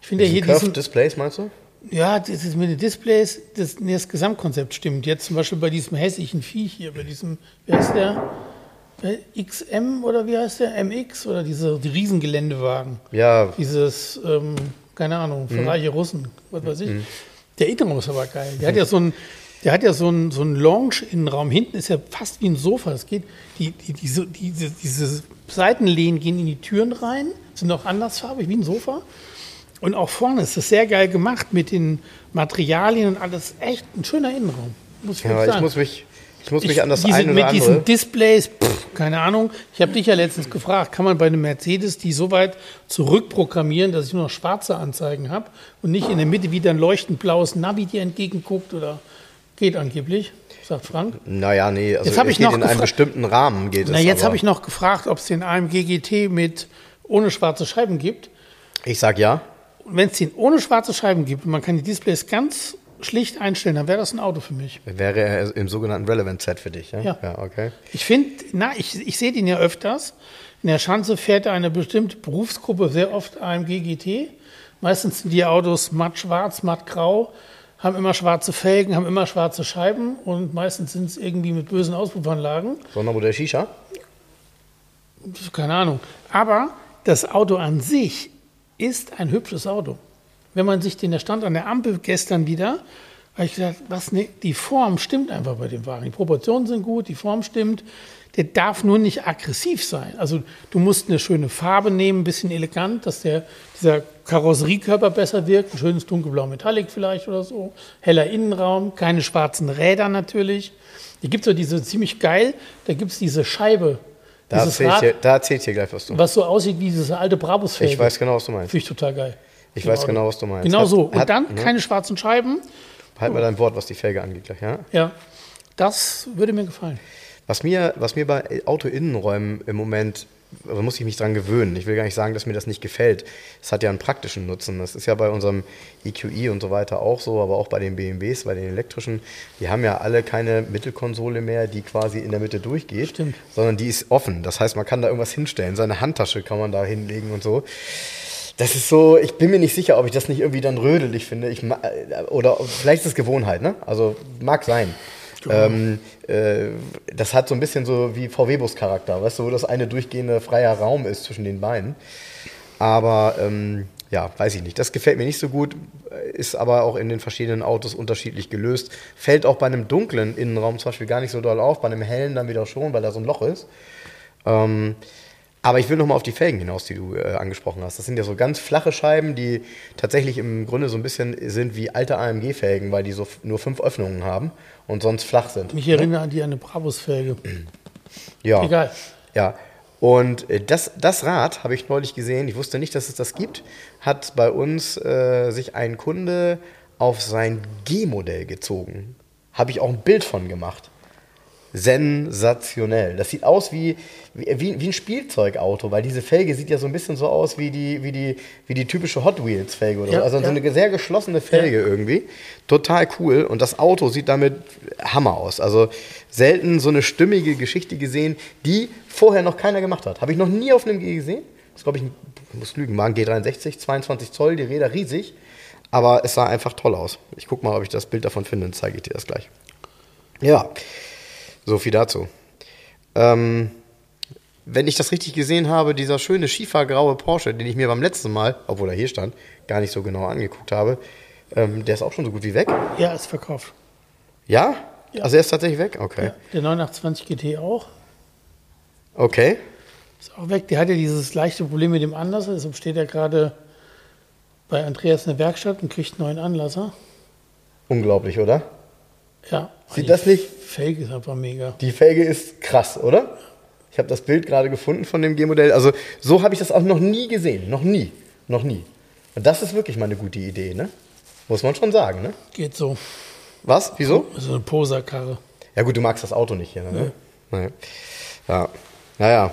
B: Ich finde ja hier diesen,
A: Displays, meinst du?
B: ja, das ist mit den Displays, das, das Gesamtkonzept stimmt. Jetzt zum Beispiel bei diesem hässlichen Viech hier, bei diesem, wie heißt der? Äh, XM oder wie heißt der? MX oder diese die Riesengeländewagen.
A: Ja,
B: Dieses, ähm, keine Ahnung,
A: Mhm.
B: für reiche Russen, was weiß ich. Der Innenraum ist aber geil. Der hat ja so ein, der hat ja so einen so einen Lounge-Innenraum. Hinten ist ja fast wie ein Sofa. Das geht, die, die, diese, diese, diese Seitenlehnen gehen in die Türen rein, sind auch andersfarbig wie ein Sofa. Und auch vorne ist das sehr geil gemacht mit den Materialien und alles. Echt ein schöner Innenraum. Muss ich
A: ja
B: wirklich
A: ich
B: sagen.
A: muss mich, ich muss mich
B: Ich-
A: an das
B: diese,
A: eine oder
B: mit
A: andere.
B: diesen Displays, pff, keine Ahnung. Ich habe dich ja letztens gefragt, kann man bei einem Mercedes die so weit zurückprogrammieren, dass ich nur noch schwarze Anzeigen habe und nicht in der Mitte wieder ein leuchtend blaues Navi dir entgegenguckt oder geht angeblich, sagt Frank.
A: Naja, nee, also
B: Jetzt
A: es
B: ich noch
A: in einem bestimmten Rahmen geht es.
B: Na, jetzt
A: aber
B: habe ich noch gefragt, ob es den AMG GT mit ohne schwarze Scheiben gibt.
A: Ich sag ja.
B: Und wenn es den ohne schwarze Scheiben gibt man kann die Displays ganz schlicht einstellen, dann wäre das ein Auto für mich.
A: Wäre er im sogenannten Relevant Set für dich, ja?
B: Ja.
A: Ja, okay.
B: Ich finde, na, ich, ich sehe den ja öfters. In der Schanze fährt eine bestimmte Berufsgruppe sehr oft AMG GT. Meistens sind die Autos matt schwarz, matt grau, haben immer schwarze Felgen, haben immer schwarze Scheiben und meistens sind es irgendwie mit bösen Auspuffanlagen.
A: Sondermodell Shisha?
B: Keine Ahnung. Aber das Auto an sich ist ein hübsches Auto. Wenn man sich den, der stand an der Ampel gestern wieder, habe ich gedacht, was, ne, die Form stimmt einfach bei dem Wagen. Die Proportionen sind gut, die Form stimmt. Der darf nur nicht aggressiv sein. Also du musst eine schöne Farbe nehmen, ein bisschen elegant, dass der, dieser Karosseriekörper besser wirkt. Ein schönes dunkelblau Metallic vielleicht oder so. Heller Innenraum, keine schwarzen Räder natürlich. Hier gibt es so diese ziemlich geil, da gibt es diese Scheibe.
A: Da
B: dieses
A: erzähl, ich
B: Rad,
A: da gleich was du.
B: was so aussieht wie diese alte Brabus-Felge.
A: Ich weiß genau, was du meinst.
B: Finde ich total geil.
A: Ich
B: Im
A: weiß genau, was du meinst.
B: Genau
A: Hat-
B: so. Und
A: hat-
B: dann
A: ne?
B: keine schwarzen Scheiben.
A: Halt mal dein Wort, was die Felge angeht gleich, ja?
B: Ja, das würde mir gefallen.
A: Was mir, was mir bei Autoinnenräumen im Moment, da muss ich mich dran gewöhnen. Ich will gar nicht sagen, dass mir das nicht gefällt. Es hat ja einen praktischen Nutzen. Das ist ja bei unserem EQI und so weiter auch so, aber auch bei den BMWs, bei den elektrischen. Die haben ja alle keine Mittelkonsole mehr, die quasi in der Mitte durchgeht,
B: Stimmt.
A: sondern die ist offen. Das heißt, man kann da irgendwas hinstellen. Seine Handtasche kann man da hinlegen und so. Das ist so, ich bin mir nicht sicher, ob ich das nicht irgendwie dann rödelig finde. Ich, äh, oder vielleicht ist es Gewohnheit, ne? Also mag sein. Ähm, äh, das hat so ein bisschen so wie VW-Bus-Charakter, weißt du, wo das eine durchgehende freier Raum ist zwischen den Beinen. Aber ähm, ja, weiß ich nicht. Das gefällt mir nicht so gut, ist aber auch in den verschiedenen Autos unterschiedlich gelöst. Fällt auch bei einem dunklen Innenraum zum Beispiel gar nicht so doll auf, bei einem hellen dann wieder schon, weil da so ein Loch ist. Ähm, aber ich will nochmal auf die Felgen hinaus, die du äh, angesprochen hast. Das sind ja so ganz flache Scheiben, die tatsächlich im Grunde so ein bisschen sind wie alte AMG-Felgen, weil die so nur fünf Öffnungen haben und sonst flach sind.
B: Mich erinnere an die eine Brabus-Felge.
A: Ja.
B: Egal.
A: Ja. Und äh, das, das Rad habe ich neulich gesehen, ich wusste nicht, dass es das gibt, hat bei uns äh, sich ein Kunde auf sein G-Modell gezogen. Habe ich auch ein Bild von gemacht. Sensationell. Das sieht aus wie, wie, wie, ein Spielzeugauto, weil diese Felge sieht ja so ein bisschen so aus wie die, wie die, wie die typische Hot Wheels Felge oder
B: Ja,
A: so. Also
B: ja.
A: so eine sehr geschlossene Felge irgendwie. Total cool. Und das Auto sieht damit Hammer aus. Also selten so eine stimmige Geschichte gesehen, die vorher noch keiner gemacht hat. Habe ich noch nie auf einem G gesehen. Das glaube ich, ich muss lügen, war ein G63, 22 Zoll, die Räder riesig. Aber es sah einfach toll aus. Ich gucke mal, ob ich das Bild davon finde, dann zeige ich dir das gleich. Ja, so viel dazu. Ähm, wenn ich das richtig gesehen habe, dieser schöne schiefergraue Porsche, den ich mir beim letzten Mal, obwohl er hier stand, gar nicht so genau angeguckt habe, ähm, der ist auch schon so gut wie weg.
B: Ja, ist verkauft.
A: Ja?
B: Ja.
A: Also er ist tatsächlich weg? Okay.
B: Ja, der 920 GT auch.
A: Okay.
B: Ist auch weg. Der hat ja dieses leichte Problem mit dem Anlasser. Deshalb steht er gerade bei Andreas in der Werkstatt und kriegt einen neuen Anlasser.
A: Unglaublich, oder?
B: Ja.
A: Sieht das nicht-
B: Felge ist einfach mega.
A: Die Felge ist krass, oder? Ich habe das Bild gerade gefunden von dem G-Modell. Also so habe ich das auch noch nie gesehen. Noch nie. Noch nie. Und das ist wirklich mal eine gute Idee, ne? Muss man schon sagen, ne?
B: Geht so.
A: Was? Wieso?
B: So eine Poserkarre.
A: Ja gut, du magst das Auto nicht hier, ne? Nee. Ja. Naja.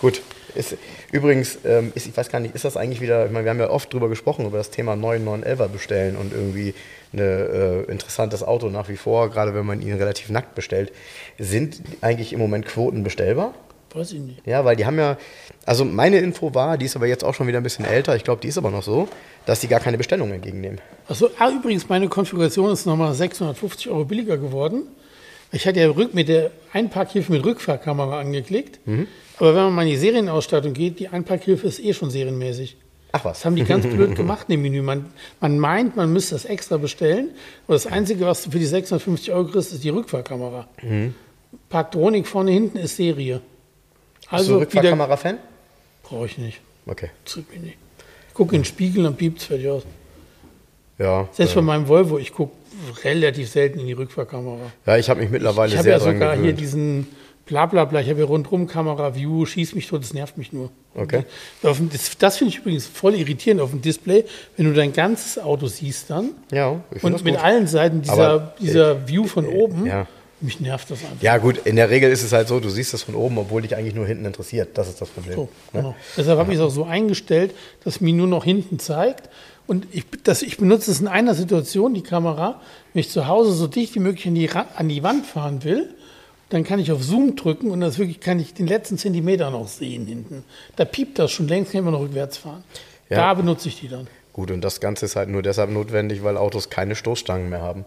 A: Gut. Ist, übrigens, ähm, ist, ich weiß gar nicht, ist das eigentlich wieder, ich meine, wir haben ja oft drüber gesprochen, über das Thema 9911er bestellen und irgendwie ein äh, interessantes Auto nach wie vor, gerade wenn man ihn relativ nackt bestellt. Sind eigentlich im Moment Quoten bestellbar?
B: Weiß ich nicht.
A: Ja, weil die haben ja, also meine Info war, die ist aber jetzt auch schon wieder ein bisschen älter, ich glaube, die ist aber noch so, dass die gar keine Bestellung entgegennehmen.
B: Achso, ah, übrigens, meine Konfiguration ist nochmal 650 Euro billiger geworden. Ich hatte ja rück mit der Einparkhilfe mit Rückfahrkamera angeklickt. Aber wenn man mal in die Serienausstattung geht, die Einparkhilfe ist eh schon serienmäßig.
A: Ach was.
B: Das haben die ganz blöd gemacht im Menü. Man, man meint, man müsste das extra bestellen. Aber das Einzige, was du für die 650 Euro kriegst, ist die Rückfahrkamera. Parktronik vorne hinten ist Serie.
A: Bist du
B: Also
A: Rückfahrkamera-Fan?
B: brauche ich nicht.
A: Okay.
B: Mich nicht. Ich gucke in den Spiegel, dann piept es fertig aus.
A: Ja.
B: Selbst bei meinem Volvo, ich gucke relativ selten in die Rückfahrkamera.
A: Ja, ich habe mich mittlerweile
B: Ich habe
A: sehr
B: ja
A: dran
B: sogar hier
A: gewöhnt.
B: diesen Blablabla, ich habe ja rundrum Kamera, View, schieß mich tot, das nervt mich nur.
A: Okay.
B: Das, das finde ich übrigens voll irritierend auf dem Display, wenn du dein ganzes Auto siehst dann
A: Ja, ich
B: und
A: das
B: mit
A: gut.
B: allen Seiten dieser,
A: Aber,
B: dieser View von oben.
A: ja.
B: Mich nervt das einfach.
A: Ja, gut, in der Regel ist es halt so, du siehst das von oben, obwohl dich eigentlich nur hinten interessiert. Das ist das Problem.
B: So,
A: ne?
B: genau. Deshalb habe ich es auch so eingestellt, dass mir nur noch hinten zeigt. Und ich, das, ich benutze es in einer Situation, die Kamera, wenn ich zu Hause so dicht wie möglich an die, an die Wand fahren will, dann kann ich auf Zoom drücken und das wirklich kann ich den letzten Zentimeter noch sehen hinten. Da piept das schon längst, kann ich immer noch rückwärts fahren.
A: Ja.
B: Da benutze ich die dann.
A: Gut, und das Ganze ist halt nur deshalb notwendig, weil Autos keine Stoßstangen mehr haben.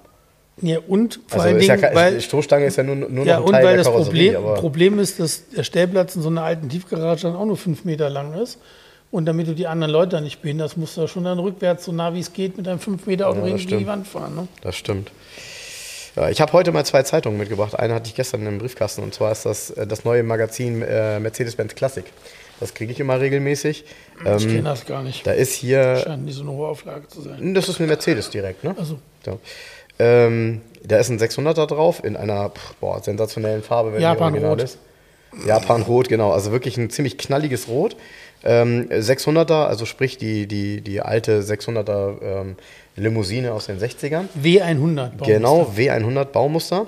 B: Ja, und vor
A: Also
B: allen
A: ja,
B: Dingen,
A: ke-
B: weil,
A: Stoßstange ist ja nur, nur
B: ja,
A: noch ein
B: und
A: Teil
B: weil
A: der
B: das
A: Karosserie.
B: Problem, Problem ist, dass der Stellplatz in so einer alten Tiefgarage dann auch nur fünf Meter lang ist. Und damit du die anderen Leute da nicht behinderst, musst du da schon dann rückwärts, so nah wie es geht, mit einem fünf Meter Auto
A: Ja,
B: gegen die. Wand fahren. Ne?
A: das stimmt. Ja, ich habe heute mal zwei Zeitungen mitgebracht. Eine hatte ich gestern im Briefkasten und zwar ist das äh, das neue Magazin äh, Mercedes-Benz Classic. Das kriege ich immer regelmäßig.
B: Ich
A: Ähm,
B: kenne das gar nicht.
A: da ist hier
B: Scheint nicht so eine hohe Auflage zu sein.
A: Das ist eine Mercedes direkt, ne?
B: Also,
A: So. Ähm, da ist ein 600er drauf in einer boah, sensationellen Farbe, wenn
B: Japanrot.
A: original ist. Japanrot, genau. Also wirklich ein ziemlich knalliges Rot. Ähm, 600er, also sprich die, die, die alte 600er ähm, Limousine aus den 60ern.
B: W100. Baumuster.
A: Genau, W100 Baumuster.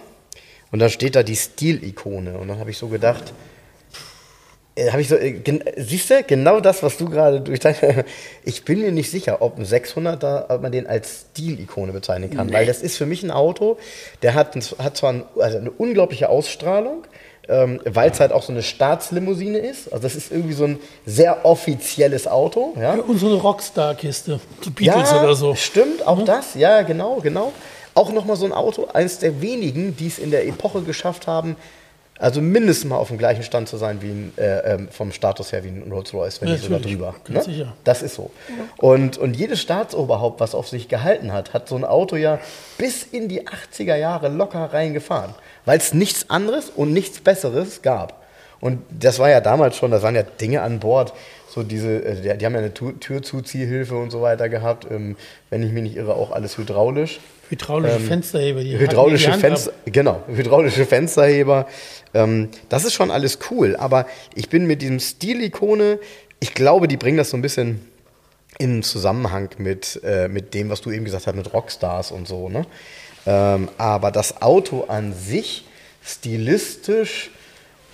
A: Und dann steht da die Stilikone. Und dann habe ich so gedacht, äh, habe ich so, äh, siehst du, genau das, was du gerade durch deine, ich bin mir nicht sicher, ob ein 600er, ob man den als Stilikone bezeichnen kann, weil das ist für mich ein Auto, der hat, hat zwar ein, also eine unglaubliche Ausstrahlung, ähm, weil es halt auch so eine Staatslimousine ist, also das ist irgendwie so ein sehr offizielles Auto, ja.
B: Und so eine Rockstar-Kiste. So Beatles oder so.
A: Stimmt, auch das, ja, genau, genau. Auch nochmal so ein Auto, eines der wenigen, die es in der Epoche geschafft haben, also mindestens mal auf dem gleichen Stand zu sein wie ein, äh, ähm, vom Status her wie ein Rolls-Royce, wenn nicht sogar drüber.
B: sicher.
A: Das ist so. Und, und jedes Staatsoberhaupt, was auf sich gehalten hat, hat so ein Auto ja bis in die 80er Jahre locker reingefahren, weil es nichts anderes und nichts Besseres gab. Und das war ja damals schon, da waren ja Dinge an Bord, so diese, äh, die, haben ja eine Türzuziehhilfe und so weiter gehabt, ähm, wenn ich mich nicht irre, auch alles hydraulisch.
B: Hydraulische Fensterheber. Die
A: Ähm, Hydraulische
B: Hand ab.
A: Fenster, genau, hydraulische Fensterheber. Ähm, das ist schon alles cool, aber ich bin mit diesem Stilikone, ich glaube, die bringen das so ein bisschen in Zusammenhang mit, äh, mit dem, was du eben gesagt hast, mit Rockstars und so. Ne? Ähm, aber das Auto an sich, stilistisch,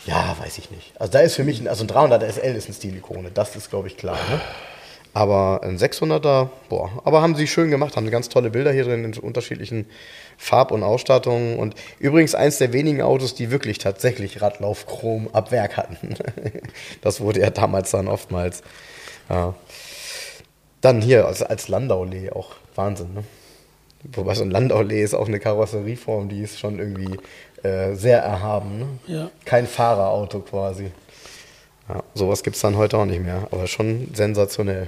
A: ja, weiß ich nicht. Also da ist für mich, ein, also ein 300er SL ist eine Stilikone, das ist, glaube ich, klar. Ne? Aber ein 600er, boah, aber haben sie schön gemacht, haben ganz tolle Bilder hier drin in unterschiedlichen Farb- und Ausstattungen. Und übrigens eins der wenigen Autos, die wirklich tatsächlich Radlaufchrom ab Werk hatten. das wurde ja damals dann oftmals. Ja. Dann hier als, als Landaulee auch Wahnsinn, ne? Wobei so ein Landaulee ist auch eine Karosserieform, die ist schon irgendwie äh, sehr erhaben. Ne?
B: Ja.
A: Kein Fahrerauto quasi. Ja, sowas gibt es dann heute auch nicht mehr, aber schon sensationell.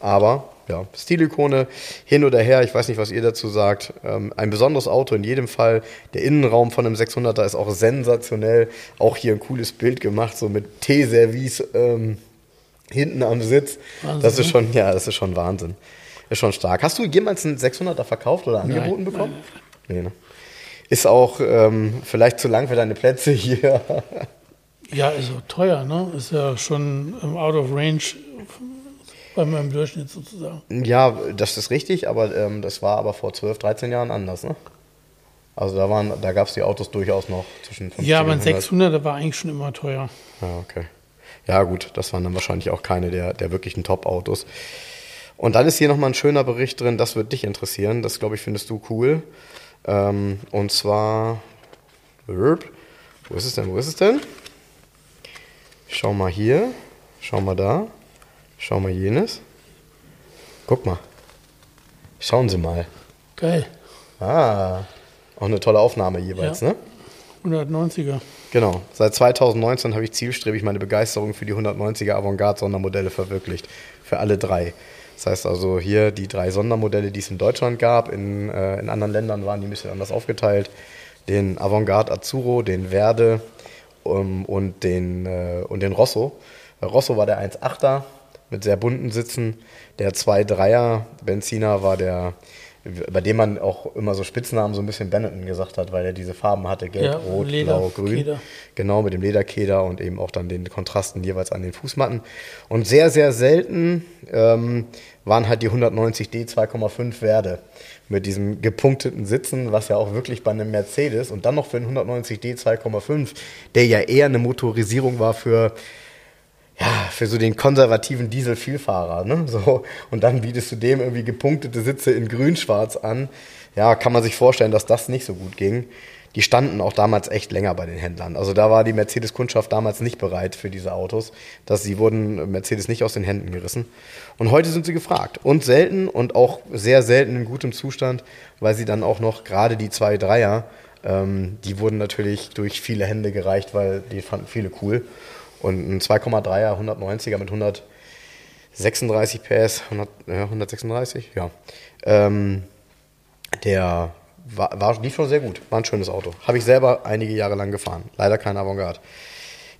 A: Aber, ja, Stilikone hin oder her, ich weiß nicht, was ihr dazu sagt. Ähm, ein besonderes Auto in jedem Fall. Der Innenraum von einem 600er ist auch sensationell. Auch hier ein cooles Bild gemacht, so mit Teeservice ähm, hinten am Sitz.
B: Wahnsinn,
A: das ist
B: ne?
A: schon, ja, das ist schon Wahnsinn. Ist schon stark. Hast du jemals einen 600er verkauft oder angeboten bekommen? Nee, ne? Ist auch ähm, vielleicht zu lang für deine Plätze hier.
B: Ja, also teuer, ne? Ist ja schon out of range bei meinem Durchschnitt sozusagen.
A: Ja, das ist richtig, aber ähm, das war aber vor 12, 13 Jahren anders, ne? Also da waren, da gab es die Autos durchaus noch zwischen 50
B: Ja, aber ein
A: und 100.
B: 600er war eigentlich schon immer teuer.
A: Ja, okay. Ja, gut, das waren dann wahrscheinlich auch keine der, der wirklichen Top-Autos. Und dann ist hier nochmal ein schöner Bericht drin, das wird dich interessieren. Das, glaube ich, findest du cool. Ähm, und zwar. Wo ist es denn? Wo ist es denn? Schau mal hier. Schau mal da. Schau mal jenes. Guck mal. Schauen Sie mal.
B: Geil.
A: Ah. Auch eine tolle Aufnahme jeweils,
B: Ja.
A: ne?
B: 190er.
A: Genau. Seit 2019 habe ich zielstrebig meine Begeisterung für die 190er Avantgarde-Sondermodelle verwirklicht. Für alle drei. Das heißt also hier die drei Sondermodelle, die es in Deutschland gab. In, äh, in anderen Ländern waren die ein bisschen anders aufgeteilt. Den Avantgarde Azzurro, den Verde um, und, den, äh, und den Rosso. Rosso war der 1.8er mit sehr bunten Sitzen. Der 2.3er Benziner war der, bei dem man auch immer so Spitznamen so ein bisschen Benetton gesagt hat, weil er diese Farben hatte, gelb,
B: Ja,
A: rot,
B: Leder,
A: blau, grün.
B: Keder.
A: Genau, mit dem Lederkeder und eben auch dann den Kontrasten jeweils an den Fußmatten. Und sehr, sehr selten ähm, waren halt die 190D 2,5 Werde mit diesem gepunkteten Sitzen, was ja auch wirklich bei einem Mercedes und dann noch für einen 190D 2,5, der ja eher eine Motorisierung war für ja, für so den konservativen Diesel-Vielfahrer, ne? So, und dann bietest du dem irgendwie gepunktete Sitze in grün-schwarz an. Ja, kann man sich vorstellen, dass das nicht so gut ging. Die standen auch damals echt länger bei den Händlern. Also da war die Mercedes-Kundschaft damals nicht bereit für diese Autos. Dass sie wurden Mercedes nicht aus den Händen gerissen. Und heute sind sie gefragt. Und selten und auch sehr selten in gutem Zustand, weil sie dann auch noch gerade die zwei Dreier, ähm, die wurden natürlich durch viele Hände gereicht, weil die fanden viele cool. Und ein 2,3er 190er mit 136 PS, 100, ja, 136, ja. Ähm, der war, war, lief schon sehr gut, war ein schönes Auto. Habe ich selber einige Jahre lang gefahren. Leider kein Avantgarde.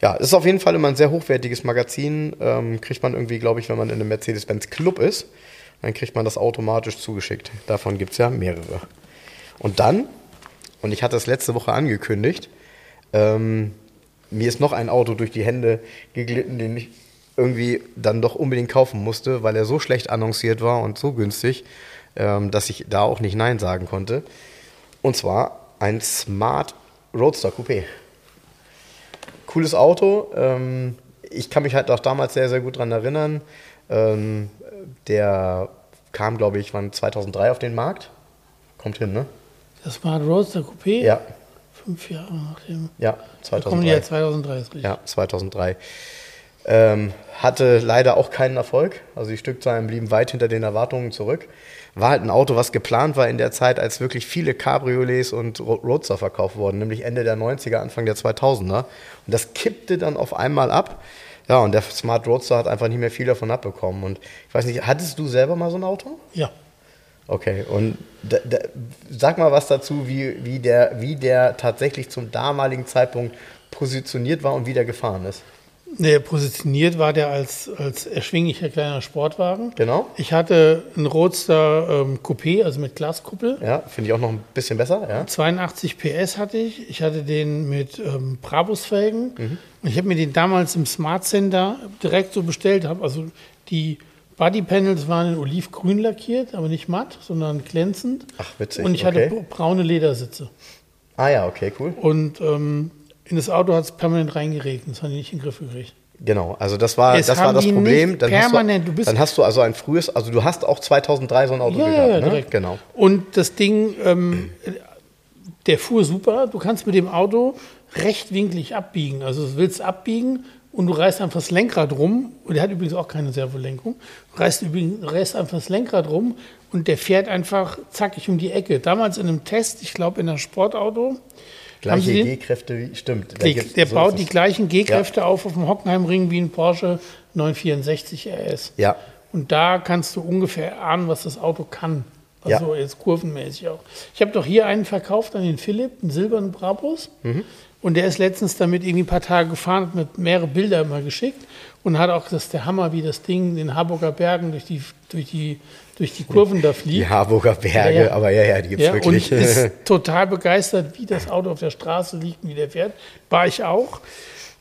A: Ja, ist auf jeden Fall immer ein sehr hochwertiges Magazin. Ähm, kriegt man irgendwie, glaube ich, wenn man in einem Mercedes-Benz Club ist, dann kriegt man das automatisch zugeschickt. Davon gibt es ja mehrere. Und dann, und ich hatte es letzte Woche angekündigt, ähm, mir ist noch ein Auto durch die Hände geglitten, den ich irgendwie dann doch unbedingt kaufen musste, weil er so schlecht annonciert war und so günstig, ähm, dass ich da auch nicht Nein sagen konnte. Und zwar ein Smart Roadster Coupé. Cooles Auto. Ähm, ich kann mich halt auch damals sehr, sehr gut dran erinnern. Ähm, der kam, glaube ich, wann 2003 auf den Markt. Kommt hin, ne?
B: Das Smart Roadster Coupé.
A: Ja,
B: Fünf Jahre nachdem.
A: ja,
B: Da kommen die ja
A: 2003.
B: 2003 ist richtig.
A: Ja, 2003. Ähm, hatte leider auch keinen Erfolg. Also die Stückzahlen blieben weit hinter den Erwartungen zurück. War halt ein Auto, was geplant war in der Zeit, als wirklich viele Cabriolets und Ro- Roadster verkauft wurden, nämlich Ende der 90er, Anfang der 2000er. Und das kippte dann auf einmal ab. Ja, und der Smart Roadster hat einfach nicht mehr viel davon abbekommen. Und ich weiß nicht, hattest du selber mal so ein Auto?
B: Ja.
A: Okay, und da, da, sag mal was dazu, wie, wie, der, wie der tatsächlich zum damaligen Zeitpunkt positioniert war und wie der gefahren ist.
B: Nee, positioniert war der als, als erschwinglicher kleiner Sportwagen.
A: Genau.
B: Ich hatte einen Roadster ähm, Coupé, also mit Glaskuppel.
A: Ja, finde ich auch noch ein bisschen besser, ja.
B: 82 PS hatte ich. Ich hatte den mit ähm, Brabus-Felgen.
A: Mhm.
B: Ich habe mir den damals im Smart Center direkt so bestellt. Hab also die Bodypanels waren in olivgrün lackiert, aber nicht matt, sondern glänzend.
A: Ach, witzig,
B: Und ich hatte
A: okay.
B: braune Ledersitze.
A: Ah ja, okay, cool.
B: Und ähm, in das Auto hat es permanent reingeregnet. Das haben die nicht in den Griff gekriegt.
A: Genau, also das war
B: Es
A: das, war das Problem. Dann
B: permanent,
A: hast,
B: du
A: du,
B: bist-
A: dann hast du also ein frühes, also du hast auch 2003 so ein Auto
B: Ja,
A: gehabt,
B: ja, ja,
A: ne?
B: direkt.
A: Genau.
B: Und das Ding, ähm, der fuhr super. Du kannst mit dem Auto rechtwinklig abbiegen. Also du willst abbiegen und du reißt einfach das Lenkrad rum. Und der hat übrigens auch keine Servolenkung. Du reißt, übrigens, reißt einfach das Lenkrad rum und der fährt einfach zackig um die Ecke. Damals in einem Test, ich glaube in einem Sportauto,
A: Gleiche G-Kräfte, wie stimmt. gibt's-
B: der
A: so
B: baut die gleichen G-Kräfte auf auf dem Hockenheimring wie ein Porsche 964 RS.
A: Ja,
B: Und da kannst du ungefähr ahnen, was das Auto kann. Also
A: Ja.
B: jetzt kurvenmäßig auch. Ich habe doch hier einen verkauft an den Philipp, einen silbernen Brabus.
A: Mhm.
B: Und der ist letztens damit irgendwie ein paar Tage gefahren, hat mir mehrere Bilder mal geschickt und hat auch, das der Hammer, wie das Ding in den Harburger Bergen durch die, durch die, durch die Kurven da fliegt.
A: die Harburger Berge,
B: Ja, ja.
A: aber ja, ja, die gibt's
B: Ja,
A: wirklich.
B: und ist total begeistert, wie das Auto auf der Straße liegt und wie der fährt. War ich auch.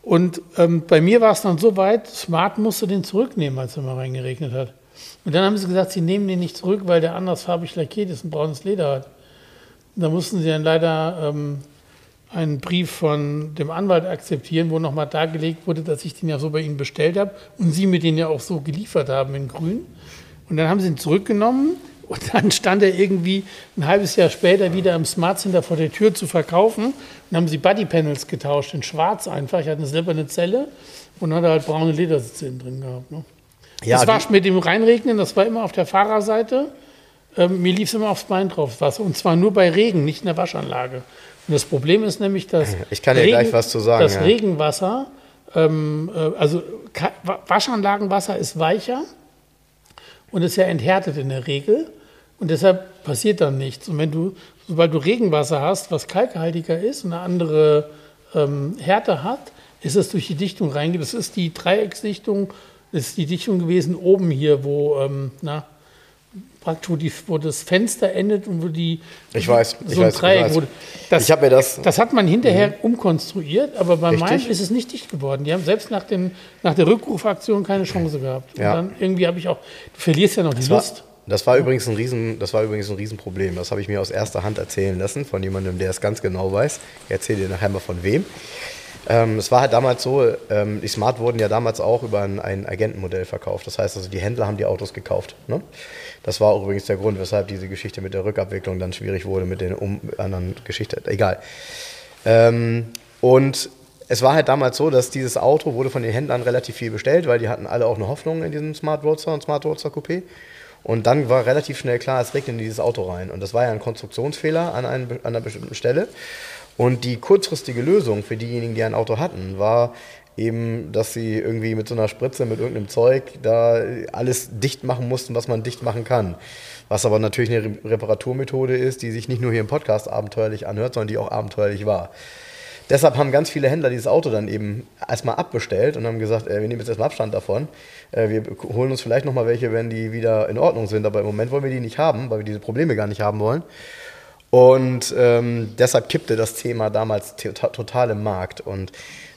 B: Und ähm, bei mir war es dann so weit, Smart musste den zurücknehmen, als er mal reingeregnet hat. Und dann haben sie gesagt, sie nehmen den nicht zurück, weil der andersfarbig lackiert ist und braunes Leder hat. Da mussten sie dann leider ähm, einen Brief von dem Anwalt akzeptieren, wo nochmal dargelegt wurde, dass ich den ja so bei ihnen bestellt habe und sie mir den ja auch so geliefert haben in grün. Und dann haben sie ihn zurückgenommen und dann stand er irgendwie ein halbes Jahr später wieder im Smart Center vor der Tür zu verkaufen. Und haben sie Buddy Panels getauscht in schwarz einfach. Ich hatte eine Zelle und hatte halt braune Ledersitze innen drin gehabt. Ne? Ja, das war mit dem Reinregnen, das war immer auf der Fahrerseite. Ähm, mir lief es immer aufs Bein drauf, Wasser. Und zwar nur bei Regen, nicht in der Waschanlage. Und das Problem ist nämlich, dass
A: ich kann dir Regen, gleich was zu sagen.
B: Das ja. Regenwasser, ähm, äh, also Waschanlagenwasser ist weicher und ist ja enthärtet in der Regel. Und deshalb passiert dann nichts. Und wenn du, sobald du Regenwasser hast, was kalkhaltiger ist und eine andere ähm, Härte hat, ist es durch die Dichtung reingeht. Das ist die Dreiecksdichtung, das ist die Dichtung gewesen oben hier, wo, ähm, na, praktisch, wo, die, wo das Fenster endet und wo die.
A: Ich weiß,
B: so ich ein
A: weiß,
B: Dreieck
A: ich
B: wurde.
A: Das, ich habe mir das.
B: Das hat man hinterher mhm. umkonstruiert, aber bei Richtig? meinem ist es nicht dicht geworden. Die haben selbst nach, den, nach der Rückrufaktion keine Chance gehabt. Ja. Und dann irgendwie habe ich auch. Du verlierst ja noch die das Lust.
A: War, das war, übrigens ein Riesen, das war übrigens ein Riesenproblem. Das habe ich mir aus erster Hand erzählen lassen von jemandem, der es ganz genau weiß. Ich erzähle dir nachher mal von wem. Ähm, es war halt damals so, ähm, die Smart wurden ja damals auch über ein, ein, Agentenmodell verkauft. Das heißt also, die Händler haben die Autos gekauft. Ne? Das war auch übrigens der Grund, weshalb diese Geschichte mit der Rückabwicklung dann schwierig wurde mit den um, anderen Geschichten. Egal. Ähm, und es war halt damals so, dass dieses Auto wurde von den Händlern relativ viel bestellt, weil die hatten alle auch eine Hoffnung in diesem Smart Roadster und Smart Roadster Coupé. Und dann war relativ schnell klar, es regnet in dieses Auto rein. Und das war ja ein Konstruktionsfehler an, einem, an einer bestimmten Stelle. Und die kurzfristige Lösung für diejenigen, die ein Auto hatten, war eben, dass sie irgendwie mit so einer Spritze, mit irgendeinem Zeug da alles dicht machen mussten, was man dicht machen kann. Was aber natürlich eine Reparaturmethode ist, die sich nicht nur hier im Podcast abenteuerlich anhört, sondern die auch abenteuerlich war. Deshalb haben ganz viele Händler dieses Auto dann eben erstmal abbestellt und haben gesagt, äh, wir nehmen jetzt erstmal Abstand davon. Äh, wir holen uns vielleicht nochmal welche, wenn die wieder in Ordnung sind. Aber im Moment wollen wir die nicht haben, weil wir diese Probleme gar nicht haben wollen. Und ähm, deshalb kippte das Thema damals total im Markt. Und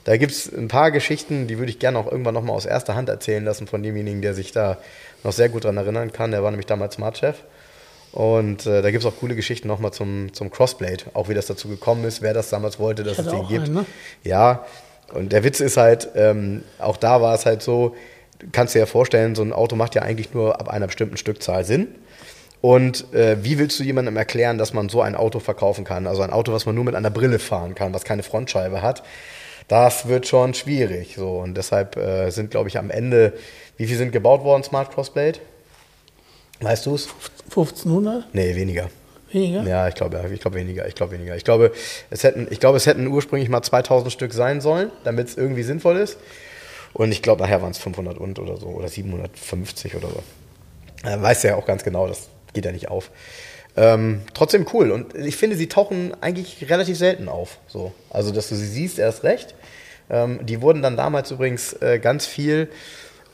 A: da gibt es ein paar Geschichten, die würde ich gerne auch irgendwann nochmal aus erster Hand erzählen lassen von demjenigen, der sich da noch sehr gut daran erinnern kann. Der war nämlich damals Smart-Chef. Und äh, da gibt es auch coole Geschichten nochmal zum, zum Crossblade, auch wie das dazu gekommen ist, wer das damals wollte, dass es den gibt. Einen, ne? Ja, und der Witz ist halt, ähm, auch da war es halt so, kannst dir ja vorstellen, so ein Auto macht ja eigentlich nur ab einer bestimmten Stückzahl Sinn. Und äh, wie willst du jemandem erklären, dass man so ein Auto verkaufen kann? Also ein Auto, was man nur mit einer Brille fahren kann, was keine Frontscheibe hat. Das wird schon schwierig. So. Und deshalb äh, sind, glaube ich, am Ende, wie viel sind gebaut worden, Smart Crossblade? Weißt du es?
B: 1500?
A: Nee, weniger.
B: Weniger?
A: Ja, ich glaube, ich glaube weniger. Ich glaube weniger. Ich glaube, es hätten, ich glaube, es hätten ursprünglich mal 2000 Stück sein sollen, damit es irgendwie sinnvoll ist. Und ich glaube, nachher waren es 500 und oder so oder 750 oder so. Äh, weißt du ja auch ganz genau, das geht ja nicht auf. Ähm, trotzdem cool. Und ich finde, sie tauchen eigentlich relativ selten auf. So. Also, dass du sie siehst, erst recht. Ähm, die wurden dann damals übrigens äh, ganz viel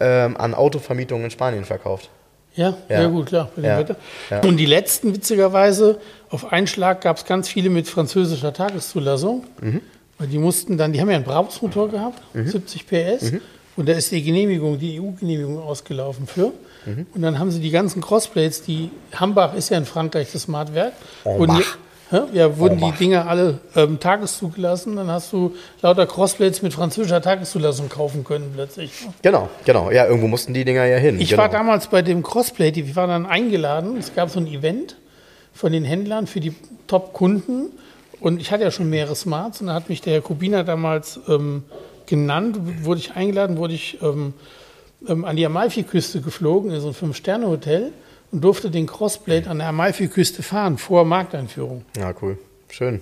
A: ähm, an Autovermietungen in Spanien verkauft.
B: Ja, ja, gut, klar. Ja, ja. Und die letzten, witzigerweise, auf einen Schlag gab es ganz viele mit französischer Tageszulassung. Mhm. Weil die mussten dann, die haben ja einen Brabus-Motor gehabt, mhm. 70 PS. Mhm. Und da ist die Genehmigung, die EU-Genehmigung ausgelaufen für. Mhm. Und dann haben sie die ganzen Crossplates, die Hambach ist ja in Frankreich das Smartwerk. Oh, und ja, wurden oh, die Dinger alle ähm, tageszugelassen, dann hast du lauter Crossplates mit französischer Tageszulassung kaufen können plötzlich.
A: Genau, genau. Ja, irgendwo mussten die Dinger ja hin.
B: Ich
A: genau.
B: war damals bei dem Crossplate, ich war dann eingeladen. Es gab so ein Event von den Händlern für die Top-Kunden. Und ich hatte ja schon mehrere Smarts und da hat mich der Herr Kubina damals ähm, genannt, wurde ich eingeladen, wurde ich ähm, ähm an die Amalfi-Küste geflogen, in so ein Fünf-Sterne-Hotel und durfte den Crossblade an der Amalfi-Küste fahren, vor Markteinführung.
A: Ja, cool. Schön.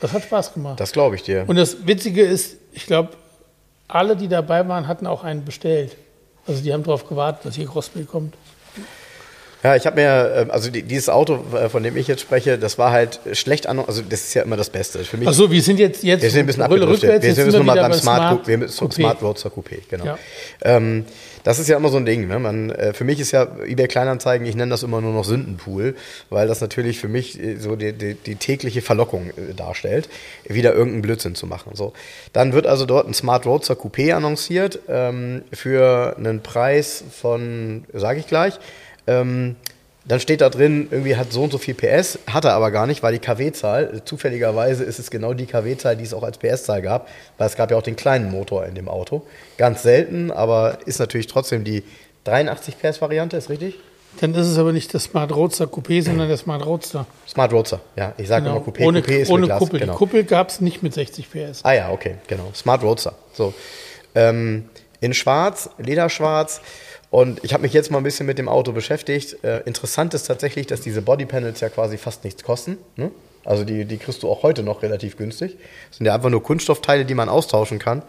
B: Das hat Spaß gemacht.
A: Das glaube ich dir.
B: Und das Witzige ist, ich glaube, alle, die dabei waren, hatten auch einen bestellt. Also die haben darauf gewartet, dass hier Crossblade kommt.
A: Ja, ich habe mir, ähm, also dieses Auto, äh, von dem ich jetzt spreche, das war halt schlecht an, also das ist ja immer das Beste. Für mich,
B: Achso, wir sind jetzt, jetzt
A: wir sind ein bisschen abgedriftet. Wir sind jetzt nochmal beim Smart, Smart, wir, Coupé. Smart Roadster Coupé, genau. Ja. Ähm, das ist ja immer so ein Ding. Ne? Man, äh, für mich ist ja eBay Kleinanzeigen, ich nenne das immer nur noch Sündenpool, weil das natürlich für mich äh, so die, die, die tägliche Verlockung äh, darstellt, wieder irgendeinen Blödsinn zu machen. So. Dann wird also dort ein Smart Roadster Coupé annonciert ähm, für einen Preis von, sage ich gleich, ähm, dann steht da drin, irgendwie hat so und so viel PS, hat er aber gar nicht, weil die KW-Zahl, zufälligerweise ist es genau die KW-Zahl, die es auch als PS-Zahl gab, weil es gab ja auch den kleinen Motor in dem Auto. Ganz selten, aber ist natürlich trotzdem die 83 PS-Variante, ist richtig?
B: Dann ist es aber nicht der Smart Roadster Coupé, sondern der Smart Roadster.
A: Smart Roadster, ja. Ich sage
B: Genau.
A: immer Coupé,
B: ohne
A: Coupé ist
B: ohne
A: mit Glas,
B: Kuppel.
A: Genau.
B: Die Kuppel gab es nicht mit 60 PS.
A: Ah ja, okay, genau. Smart Roadster. So. Ähm, in schwarz, Lederschwarz. Und ich habe mich jetzt mal ein bisschen mit dem Auto beschäftigt. Äh, interessant ist tatsächlich, dass diese Bodypanels ja quasi fast nichts kosten. Ne? Also die, die kriegst du auch heute noch relativ günstig. Das sind ja einfach nur Kunststoffteile, die man austauschen kann.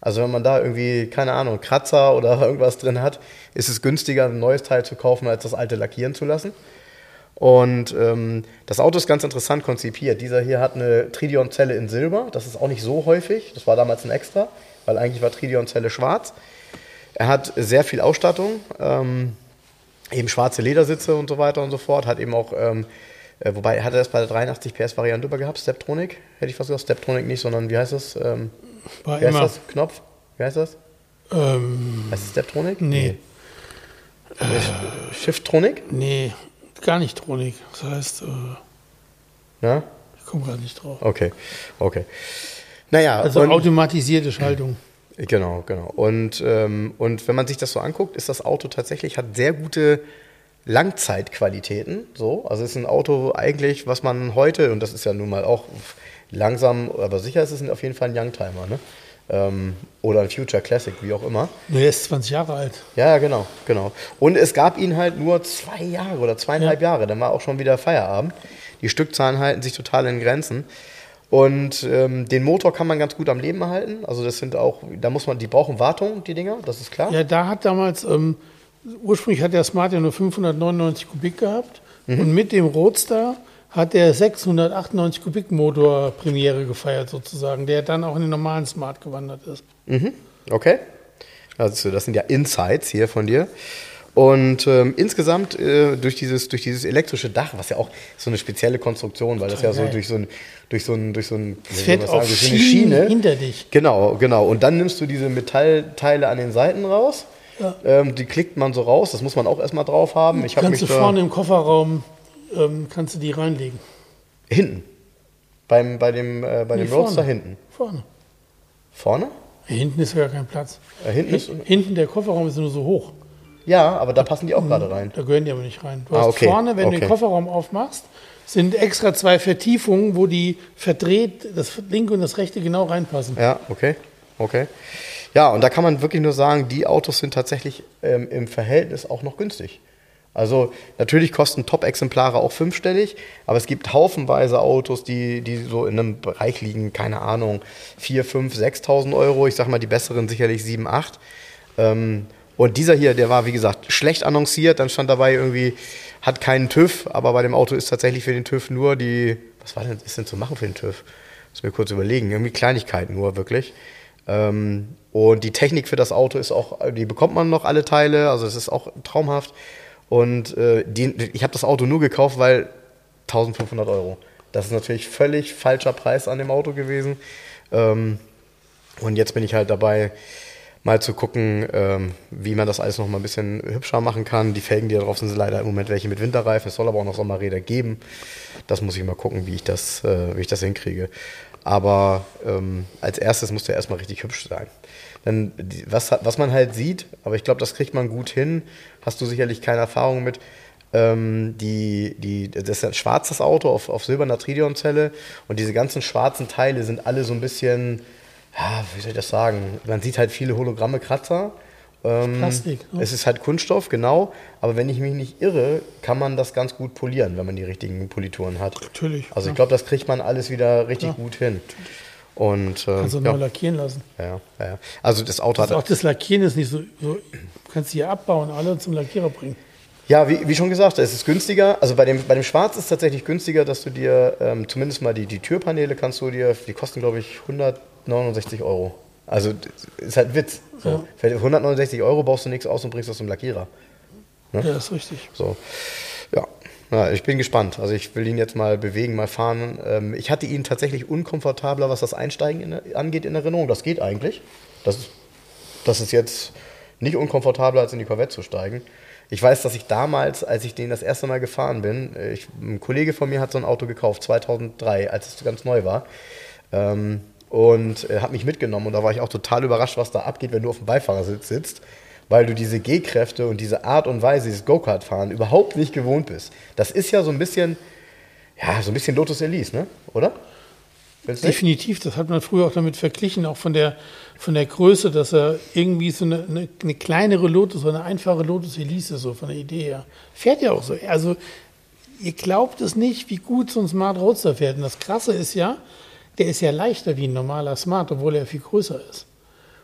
A: Also wenn man da irgendwie, keine Ahnung, Kratzer oder irgendwas drin hat, ist es günstiger, ein neues Teil zu kaufen, als das alte lackieren zu lassen. Und ähm, das Auto ist ganz interessant konzipiert. Dieser hier hat eine Tridion-Zelle in Silber. Das ist auch nicht so häufig. Das war damals ein Extra, weil eigentlich war Tridion-Zelle schwarz. Er hat sehr viel Ausstattung, ähm, eben schwarze Ledersitze und so weiter und so fort. Hat eben auch, ähm, äh, wobei hat er das bei der 83 PS-Variante über gehabt, Steptronic? Hätte ich fast gesagt, Steptronic nicht, sondern wie heißt das? Ähm,
B: War
A: wie heißt
B: immer.
A: das? Knopf? Wie heißt das?
B: Ähm,
A: Heißt es Steptronic?
B: Nee.
A: Nee. Shifttronic?
B: nee, gar nicht Tronik. Das heißt, äh,
A: Ja?
B: ich komme gerade nicht drauf.
A: Okay, okay. Naja,
B: Also automatisierte Schaltung.
A: Genau, genau. Und, ähm, und wenn man sich das so anguckt, ist das Auto tatsächlich, hat sehr gute Langzeitqualitäten. So. Also es ist ein Auto eigentlich, was man heute, und das ist ja nun mal auch langsam, aber sicher ist es auf jeden Fall ein Youngtimer, ne? Ähm, oder ein Future Classic, wie auch immer.
B: Nee, er ist 20 Jahre alt.
A: Ja, ja, genau, genau. Und es gab ihn halt nur zwei Jahre oder zweieinhalb Jahre, dann war auch schon wieder Feierabend. Die Stückzahlen halten sich total in Grenzen. Und ähm, den Motor kann man ganz gut am Leben erhalten. Also das sind auch, da muss man, die brauchen Wartung, die Dinger, das ist klar.
B: Ja, da hat damals, ähm, ursprünglich hat der Smart ja nur 599 Kubik gehabt
A: Mhm.
B: und mit dem Roadster hat der 698 Kubik Motor Premiere gefeiert sozusagen, der dann auch in den normalen Smart gewandert ist.
A: Mhm. Okay. Also das sind ja Insights hier von dir. Und ähm, insgesamt äh, durch, dieses, durch dieses elektrische Dach, was ja auch so eine spezielle Konstruktion, weil das ja so
B: geil.
A: durch so ein, durch so ein, durch so ein,
B: fährt auf
A: sagen, eine
B: Schienen hinter dich.
A: Genau, genau. Und dann nimmst du diese Metallteile an den Seiten raus.
B: Ja.
A: Ähm, die klickt man so raus. Das muss man auch erstmal drauf haben. Ich habe mich
B: Kannst du vorne im Kofferraum, ähm, kannst du die reinlegen.
A: hinten. Beim, bei dem, äh, bei
B: Nee,
A: dem Roadster hinten.
B: Vorne.
A: Vorne?
B: Hinten ist ja kein Platz.
A: Äh, hinten ist,
B: Hinten der Kofferraum ist nur so hoch.
A: Ja, aber da passen die auch gerade rein.
B: Da gehören die aber nicht rein. Du
A: Ah,
B: hast
A: okay,
B: vorne, wenn du
A: okay.
B: den Kofferraum aufmachst, sind extra zwei Vertiefungen, wo die verdreht, das linke und das rechte genau reinpassen.
A: Ja, okay. Okay. Ja, und da kann man wirklich nur sagen, die Autos sind tatsächlich ähm, im Verhältnis auch noch günstig. Also natürlich kosten Top-Exemplare auch fünfstellig, aber es gibt haufenweise Autos, die, die so in einem Bereich liegen, keine Ahnung, 4, 5, 6.000 Euro. Ich sag mal, die besseren sicherlich 7, 8. Ähm, und dieser hier, der war, wie gesagt, schlecht annonciert. Dann stand dabei irgendwie, hat keinen TÜV, aber bei dem Auto ist tatsächlich für den TÜV nur die, was war denn, ist denn zu machen für den TÜV? Muss mir kurz überlegen. Irgendwie Kleinigkeiten nur, wirklich. Ähm, und die Technik für das Auto ist auch, die bekommt man noch alle Teile, also es ist auch traumhaft. Und äh, die, ich habe das Auto nur gekauft, weil 1500 Euro. Das ist natürlich völlig falscher Preis an dem Auto gewesen. Ähm, und jetzt bin ich halt dabei, mal zu gucken, ähm, wie man das alles noch mal ein bisschen hübscher machen kann. Die Felgen, die da drauf sind, sind leider im Moment welche mit Winterreifen. Es soll aber auch noch Sommerräder geben. Das muss ich mal gucken, wie ich das, äh, wie ich das hinkriege. Aber ähm, als erstes muss der erstmal richtig hübsch sein. Denn was, was man halt sieht, aber ich glaube, das kriegt man gut hin, hast du sicherlich keine Erfahrung mit. Ähm, die, die, das ist ein schwarzes Auto auf, auf silberner Tridion-Zelle und diese ganzen schwarzen Teile sind alle so ein bisschen, ja, wie soll ich das sagen? Man sieht halt viele Hologramme, Kratzer. Ähm,
B: Plastik, ne?
A: Es ist halt Kunststoff, genau. Aber wenn ich mich nicht irre, kann man das ganz gut polieren, wenn man die richtigen Polituren hat.
B: Natürlich,
A: Also
B: ja.
A: ich glaube, das kriegt man alles wieder richtig
B: Ja.
A: gut hin. Und äh,
B: Kannst du
A: ja,
B: neu lackieren lassen.
A: ja, ja, ja. Also das Auto
B: Also
A: hat
B: auch das Lackieren ist nicht so, so du kannst die hier abbauen, alle zum Lackierer bringen.
A: Ja, wie, wie schon gesagt, es ist günstiger. Also bei dem, bei dem Schwarz ist es tatsächlich günstiger, dass du dir ähm, zumindest mal die, die Türpaneele kannst du dir, die kosten glaube ich 169 Euro. Also ist halt ein Witz. So.
B: Ja.
A: Für 169 Euro baust du nichts aus und bringst das zum Lackierer.
B: Ja, das ist richtig.
A: So. Ja. ja, ich bin gespannt. Also ich will ihn jetzt mal bewegen, mal fahren. Ähm, ich hatte ihn tatsächlich unkomfortabler, was das Einsteigen in, angeht, in Erinnerung. Das geht eigentlich. Das ist, das ist jetzt nicht unkomfortabler, als in die Corvette zu steigen. Ich weiß, dass ich damals, als ich den das erste Mal gefahren bin, äh, ich, ein Kollege von mir hat so ein Auto gekauft, 2003, als es ganz neu war. Ähm, und äh, hat mich mitgenommen und da war ich auch total überrascht, was da abgeht, wenn du auf dem Beifahrersitz sitzt, weil du diese G-Kräfte und diese Art und Weise, dieses Go-Kart-Fahren überhaupt nicht gewohnt bist. Das ist ja so ein bisschen, ja, so ein bisschen Lotus Elise, ne? Oder?
B: Definitiv, das hat man früher auch damit verglichen, auch von der, von der Größe, dass er irgendwie so eine, eine, eine kleinere Lotus, so eine einfache Lotus Elise, so von der Idee her. Fährt ja auch so. Also, ihr glaubt es nicht, wie gut so ein Smart Roadster fährt. Und das Krasse ist ja, der ist ja leichter wie ein normaler Smart, obwohl er viel größer ist.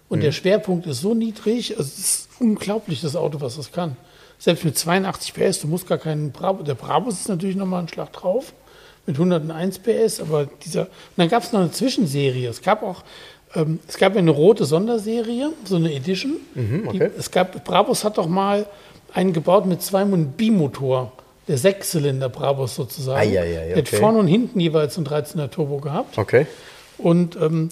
B: Und mhm. der Schwerpunkt ist so niedrig, also es ist unglaublich, das Auto, was das kann. Selbst mit 82 PS, du musst gar keinen Bravo, der Brabus ist natürlich nochmal ein Schlag drauf, mit 101 PS, aber dieser, und dann gab es noch eine Zwischenserie. Es gab auch, ähm, es gab eine rote Sonderserie, so eine Edition. Mhm, okay. Die, es gab, Brabus hat doch mal einen gebaut mit zwei Bimotor der Sechszylinder Brabus sozusagen. Ja, ja, ja, okay. Der hat vorne und hinten jeweils ein 13er Turbo gehabt.
A: Okay.
B: Und ähm,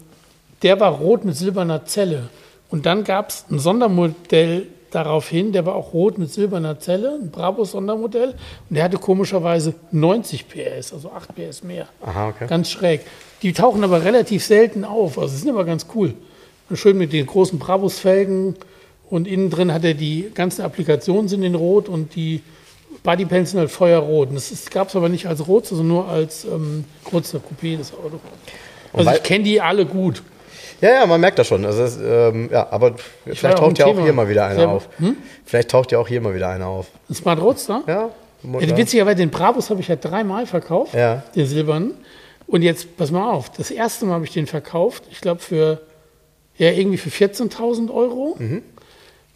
B: der war rot mit silberner Zelle. Und dann gab es ein Sondermodell daraufhin, der war auch rot mit silberner Zelle, ein Brabus-Sondermodell. Und der hatte komischerweise 90 PS, also 8 PS mehr.
A: Aha, okay.
B: Ganz schräg. Die tauchen aber relativ selten auf. Also sind aber ganz cool. Schön mit den großen Brabus-Felgen. Und innen drin hat er die ganzen Applikationen sind in Rot und die Bodypaints sind halt feuerrot. Das gab es aber nicht als Rot, sondern nur als ähm, kurzer Coupé, das Auto. Also ich kenne die alle gut.
A: Ja, ja, man merkt das schon. Also das, ähm, ja, aber ich vielleicht taucht ja auch hier mal wieder einer auf. Hm? Vielleicht taucht ja auch hier mal wieder einer auf.
B: Ein Smart Roadster?
A: Ja.
B: ja witzigerweise, den Brabus habe ich ja dreimal verkauft,
A: ja.
B: den silbernen. Und jetzt, pass mal auf, das erste Mal habe ich den verkauft, ich glaube für, ja, irgendwie für 14.000 Euro. Mhm.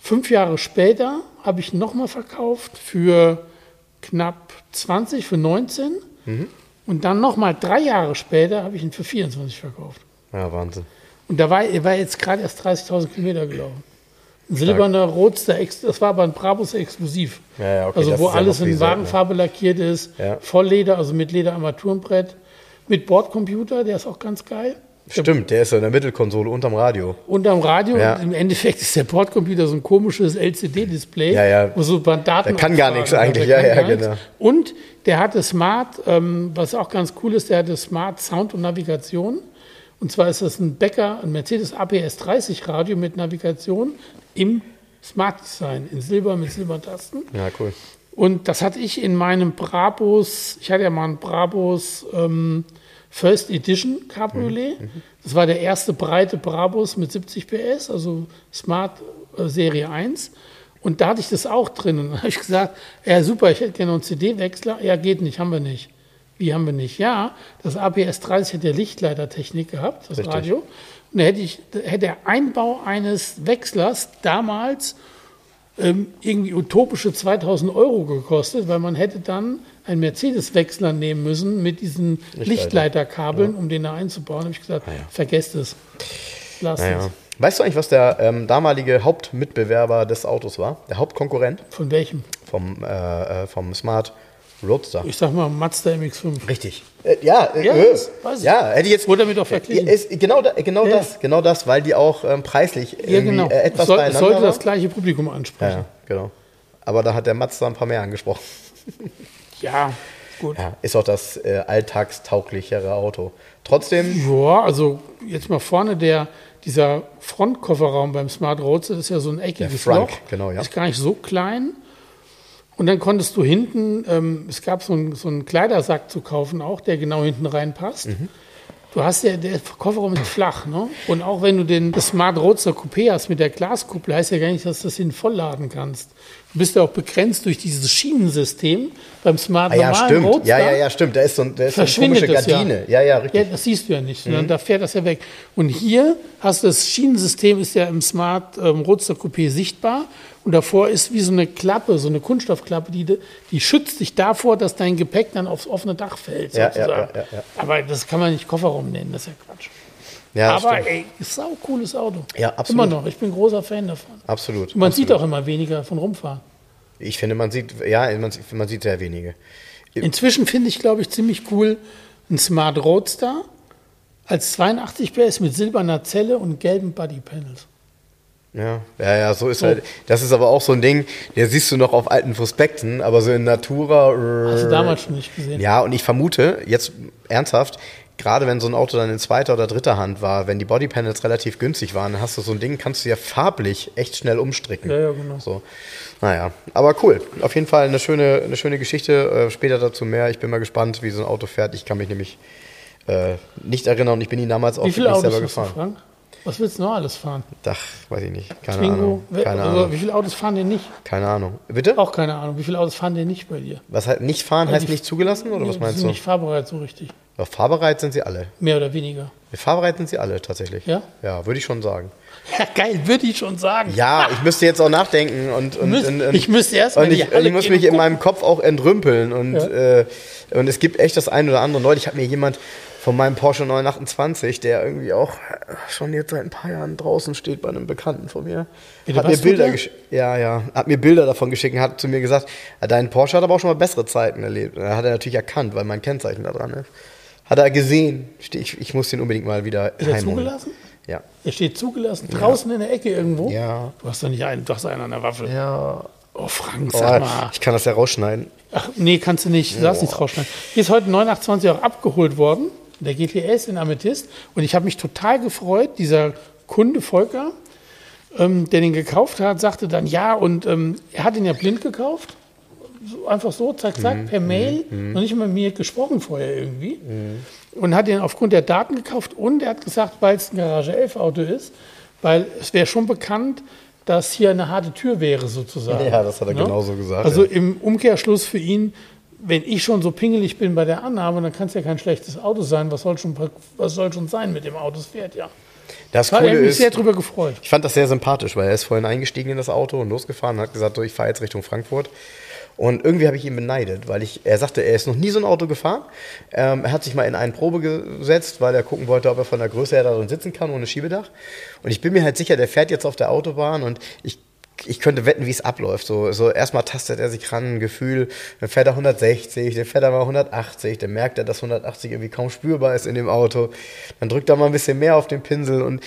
B: Fünf Jahre später habe ich nochmal verkauft für knapp 20 für 19. Mhm. Und dann nochmal drei Jahre später habe ich ihn für 24 verkauft.
A: Ja, Wahnsinn.
B: Und da war er war jetzt gerade erst 30.000 Kilometer gelaufen. Ein silberner Roadster, das war aber ein Brabus exklusiv.
A: Ja, ja, okay,
B: also wo alles in Wagenfarbe lackiert ist, ja. Vollleder, also mit Lederarmaturenbrett, mit Bordcomputer, der ist auch ganz geil.
A: Stimmt, der ist in der Mittelkonsole unterm Radio.
B: Unterm Radio. Ja. Im Endeffekt ist der Bordcomputer so ein komisches LCD-Display,
A: ja, ja.
B: wo so Daten.
A: Der kann gar nichts eigentlich, ja, ja, genau.
B: Und der hatte Smart, ähm, was auch ganz cool ist, der hatte Smart Sound und Navigation. Und zwar ist das ein Becker, ein Mercedes APS 30 Radio mit Navigation im Smart Design, in Silber mit Silbertasten.
A: Ja, cool.
B: Und das hatte ich in meinem Brabus, ich hatte ja mal einen Brabus. Ähm, First Edition Cabriolet. Mhm. Das war der erste breite Brabus mit 70 PS, also Smart äh, Serie 1. Und da hatte ich das auch drin. Und dann habe ich gesagt, ja super, ich hätte gerne einen CD-Wechsler. Ja, geht nicht, haben wir nicht. Wie haben wir nicht? Ja, das APS 30 hat ja Lichtleitertechnik gehabt, das Richtig. Radio. Und da hätte, ich, hätte der Einbau eines Wechslers damals ähm, irgendwie utopische 2000 Euro gekostet, weil man hätte dann einen Mercedes-Wechsler nehmen müssen mit diesen Lichtleiter. Lichtleiterkabeln, ja. um den da einzubauen. Da habe ich gesagt, ah, ja. vergesst es. Lasst
A: ja. es. Weißt du eigentlich, was der ähm, damalige Hauptmitbewerber des Autos war? Der Hauptkonkurrent?
B: Von welchem?
A: Vom, äh, äh vom Smart Roadster.
B: Ich sag mal Mazda MX5.
A: Richtig. Äh, ja, äh, ja,
B: äh,
A: ja, hätte ich jetzt.
B: Wurde damit auch verglichen.
A: Ist, genau da, genau ja. das, genau das, weil die auch ähm, preislich
B: ja, genau.
A: Äh, etwas
B: Soll, sollte das gleiche Publikum ansprechen.
A: Ja, genau. Aber da hat der Mazda ein paar mehr angesprochen.
B: Ja, gut. Ja,
A: ist auch das äh, alltagstauglichere Auto. Trotzdem.
B: Ja, also jetzt mal vorne der, dieser Frontkofferraum beim Smart Roadster, das ist ja so ein eckiges Frank, Loch.
A: Genau, ja.
B: Ist gar nicht so klein. Und dann konntest du hinten, ähm, es gab so, ein, so einen Kleidersack zu kaufen auch, der genau hinten reinpasst. Mhm. Du hast ja, der Kofferraum ist flach, ne? Und auch wenn du den Smart Roadster Coupé hast mit der Glaskuppel, heißt ja gar nicht, dass du das hin vollladen kannst. Du bist ja auch begrenzt durch dieses Schienensystem beim Smart
A: ah, ja, normalen stimmt. Roadster. Ja, ja, ja, stimmt. Da ist so, da ist so eine komische Gardine.
B: Ja. ja, ja, richtig. Ja, das siehst du ja nicht, sondern mhm. da fährt das ja weg. Und hier hast du das Schienensystem, ist ja im Smart ähm, Roadster Coupé sichtbar. Und davor ist wie so eine Klappe, so eine Kunststoffklappe, die, die schützt dich davor, dass dein Gepäck dann aufs offene Dach fällt.
A: Ja, ja, ja,
B: Aber das kann man nicht Kofferraum nennen, das ist ja Quatsch.
A: Ja,
B: Aber stimmt. ey, ist auch ein cooles Auto.
A: Ja, absolut.
B: Immer noch. Ich bin großer Fan davon.
A: Absolut.
B: Und man
A: absolut.
B: sieht auch immer weniger von rumfahren.
A: Ich finde, man sieht, ja, man, man sieht sehr wenige.
B: Inzwischen finde ich, glaube ich, ziemlich cool ein Smart Roadster als 82 PS mit silberner Zelle und gelben Bodypanels.
A: Ja, ja, ja, so ist halt. Das ist aber auch so ein Ding, der siehst du noch auf alten Prospekten, aber so in Natura.
B: Hast du damals schon nicht gesehen?
A: Ja, und ich vermute, jetzt ernsthaft, gerade wenn so ein Auto dann in zweiter oder dritter Hand war, wenn die Bodypanels relativ günstig waren, dann hast du so ein Ding, kannst du ja farblich echt schnell umstricken.
B: Ja, ja, genau.
A: So. Naja, aber cool. Auf jeden Fall eine schöne, eine schöne Geschichte. Äh, später dazu mehr. Ich bin mal gespannt, wie so ein Auto fährt. Ich kann mich nämlich äh, nicht erinnern und ich bin ihn damals auch nicht selber
B: hast du,
A: gefahren.
B: Was willst du noch alles fahren?
A: Ach, weiß ich nicht. Keine
B: Twingo?
A: Ahnung. Keine
B: also,
A: Ahnung.
B: Wie viele Autos fahren denn nicht?
A: Keine Ahnung. Bitte?
B: Auch keine Ahnung. Wie viele Autos fahren denn nicht bei dir?
A: Was halt nicht fahren heißt nicht zugelassen oder was
B: Die
A: meinst
B: sind
A: du?
B: nicht fahrbereit so richtig.
A: Ja, fahrbereit sind sie alle.
B: Mehr oder weniger.
A: Fahrbereit sind sie alle tatsächlich.
B: Ja?
A: Ja, würde ich schon sagen.
B: Ja, geil, würde ich schon sagen.
A: Ja, ich müsste jetzt auch nachdenken und, und,
B: Müsst-
A: und, und
B: ich müsste erst mal
A: und ich, ich muss mich in meinem Kopf auch entrümpeln und
B: Ja.
A: äh, und es gibt echt das ein oder andere. Neulich hat mir jemand von meinem Porsche 928, der irgendwie auch schon jetzt seit ein paar Jahren draußen steht bei einem Bekannten von mir, hat mir Bilder. Ja, ja, hat mir Bilder davon geschickt und hat zu mir gesagt, "Ah, dein Porsche hat aber auch schon mal bessere Zeiten erlebt. Und dann hat er natürlich erkannt, weil mein Kennzeichen da dran ist. Hat er gesehen. Ich, ich muss den unbedingt mal wieder
B: Ist er
A: heimholen.
B: zugelassen?
A: Ja.
B: Er steht zugelassen, draußen in der Ecke irgendwo.
A: Ja.
B: Du hast doch nicht einen, du hast einen an der Waffe.
A: Ja.
B: Oh, Frank, sag mal.
A: Oh, ich kann das ja rausschneiden.
B: Ach, nee, kannst du nicht. Du darfst nichts rausschneiden. Hier ist heute 928 auch abgeholt worden, der GTS in Amethyst. Und ich habe mich total gefreut. Dieser Kunde Volker, ähm, der den gekauft hat, sagte dann ja. Und ähm, er hat ihn ja blind gekauft. So, einfach so, zack, zack, per Mail. Noch nicht mal mit mir gesprochen vorher irgendwie. Und hat ihn aufgrund der Daten gekauft. Und er hat gesagt, weil es ein Garage 11 Auto ist, weil es wäre schon bekannt, dass hier eine harte Tür wäre sozusagen.
A: Ja, das hat er
B: Ne?
A: genauso gesagt,
B: Also
A: ja.
B: im Umkehrschluss für ihn, wenn ich schon so pingelig bin bei der Annahme, dann kann es ja kein schlechtes Auto sein. Was soll schon, was soll schon sein mit dem Auto? Es fährt ja.
A: Das Coole
B: ich mich
A: ist,
B: sehr drüber gefreut.
A: ich fand das sehr sympathisch, weil er ist vorhin eingestiegen in das Auto und losgefahren und hat gesagt, so, ich fahre jetzt Richtung Frankfurt. Und irgendwie habe ich ihn beneidet, weil ich, er sagte, er ist noch nie so ein Auto gefahren. Ähm, er hat sich mal in einen Probe gesetzt, weil er gucken wollte, ob er von der Größe her da drin sitzen kann, ohne Schiebedach. Und ich bin mir halt sicher, der fährt jetzt auf der Autobahn und ich ich könnte wetten, wie es abläuft. So, so erstmal tastet er sich ran, ein Gefühl, dann fährt er 160, dann fährt er mal 180, dann merkt er, dass 180 irgendwie kaum spürbar ist in dem Auto. Dann drückt er mal ein bisschen mehr auf den Pinsel und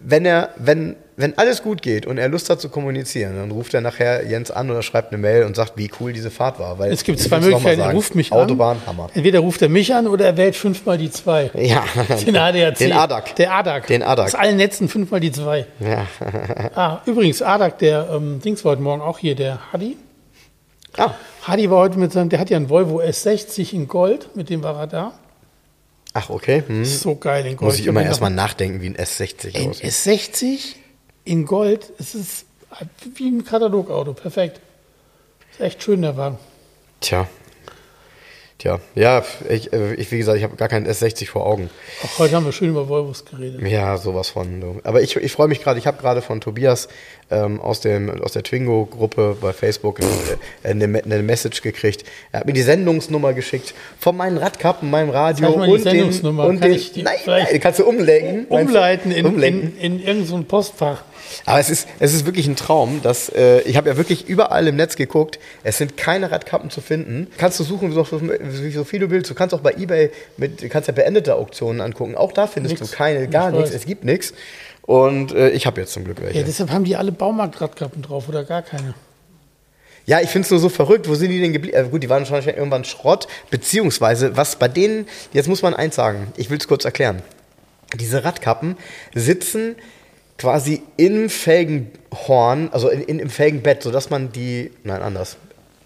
A: wenn er, wenn, wenn alles gut geht und er Lust hat zu kommunizieren, dann ruft er nachher Jens an oder schreibt eine Mail und sagt, wie cool diese Fahrt war. Weil
B: Es gibt zwei Möglichkeiten. Er ruft mich
A: Autobahn,
B: an.
A: Hammer.
B: Entweder ruft er mich an oder er wählt fünfmal die zwei.
A: Ja.
B: Den ADAC.
A: Den ADAC.
B: Der ADAC.
A: Den ADAC.
B: Aus allen Netzen fünfmal die zwei.
A: Ja.
B: Ah, übrigens, ADAC, der ähm, Dings war heute Morgen auch hier, der Hadi.
A: Ah.
B: Hadi war heute mit seinem, der hat ja einen Volvo S60 in Gold, mit dem war er da.
A: Ach, okay. Hm.
B: So geil in Gold.
A: Muss ich immer erstmal nachdenken, wie ein S60
B: Ein
A: aussieht.
B: S60 in Gold, es ist wie ein Katalogauto, perfekt. Ist echt schön, der Wagen.
A: Tja. Tja, ja, ich, äh, ich wie gesagt, ich habe gar keinen S60 vor Augen.
B: Auch heute haben wir schön über Volvos geredet.
A: Ja, sowas von. Aber ich, ich freue mich gerade, ich habe gerade von Tobias ähm, aus, dem, aus der Twingo-Gruppe bei Facebook äh, eine, eine Message gekriegt. Er hat mir die Sendungsnummer geschickt von meinen Radkappen, meinem Radio
B: mal die
A: und
B: Sendungsnummer.
A: den, und
B: Kann
A: den
B: ich die
A: nein, nein, kannst du umlenken.
B: Umleiten in,
A: umlenken.
B: in, in irgendein so Postfach.
A: Aber es ist, es ist wirklich ein Traum, dass äh, ich habe ja wirklich überall im Netz geguckt. Es sind keine Radkappen zu finden. Kannst du suchen, so, so viel du willst. Du kannst auch bei eBay mit, kannst ja beendete Auktionen angucken. Auch da findest
B: Nix.
A: du keine, gar
B: Ich
A: nichts. Es gibt nichts. Und äh, ich habe jetzt zum Glück welche.
B: Ja, deshalb haben die alle Baumarktradkappen drauf oder gar keine.
A: Ja, ich finde es nur so verrückt. Wo sind die denn geblieben? Äh, gut, die waren wahrscheinlich irgendwann Schrott. Beziehungsweise, was bei denen, jetzt muss man eins sagen, ich will es kurz erklären. Diese Radkappen sitzen quasi im Felgenhorn, also in, in, im Felgenbett, sodass man die, nein, anders.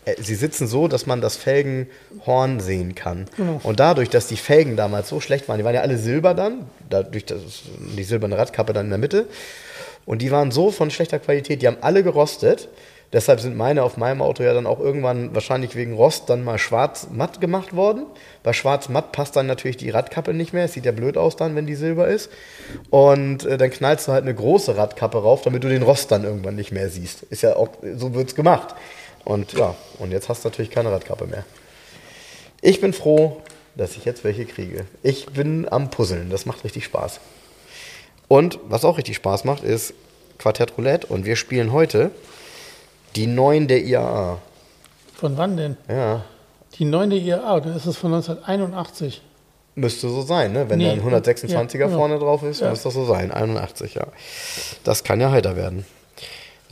A: Äh, Sie sitzen so, dass man das Felgenhorn sehen kann.
B: Genau.
A: Und dadurch, dass die Felgen damals so schlecht waren, die waren ja alle silber dann, dadurch, dass die silberne Radkappe dann in der Mitte, und die waren so von schlechter Qualität, die haben alle gerostet. Deshalb sind meine auf meinem Auto ja dann auch irgendwann wahrscheinlich wegen Rost dann mal schwarz-matt gemacht worden. Bei schwarz-matt passt dann natürlich die Radkappe nicht mehr. Es sieht ja blöd aus dann, wenn die silber ist. Und äh, dann knallst du halt eine große Radkappe rauf, damit du den Rost dann irgendwann nicht mehr siehst. Ist ja auch, so wird's gemacht. Und ja, und jetzt hast du natürlich keine Radkappe mehr. Ich bin froh, dass ich jetzt welche kriege. Ich bin am Puzzeln, das macht richtig Spaß. Und was auch richtig Spaß macht, ist Quartett Roulette. Und wir spielen heute die 9 der IAA.
B: Von wann denn?
A: Ja,
B: Die neunte IAA, dann ist es von 1981.
A: Müsste so sein, ne? Wenn
B: Nee,
A: da ein 126er
B: ja, genau.
A: vorne drauf ist,
B: Ja.
A: muss das so sein. 81, ja. Das kann ja heiter werden.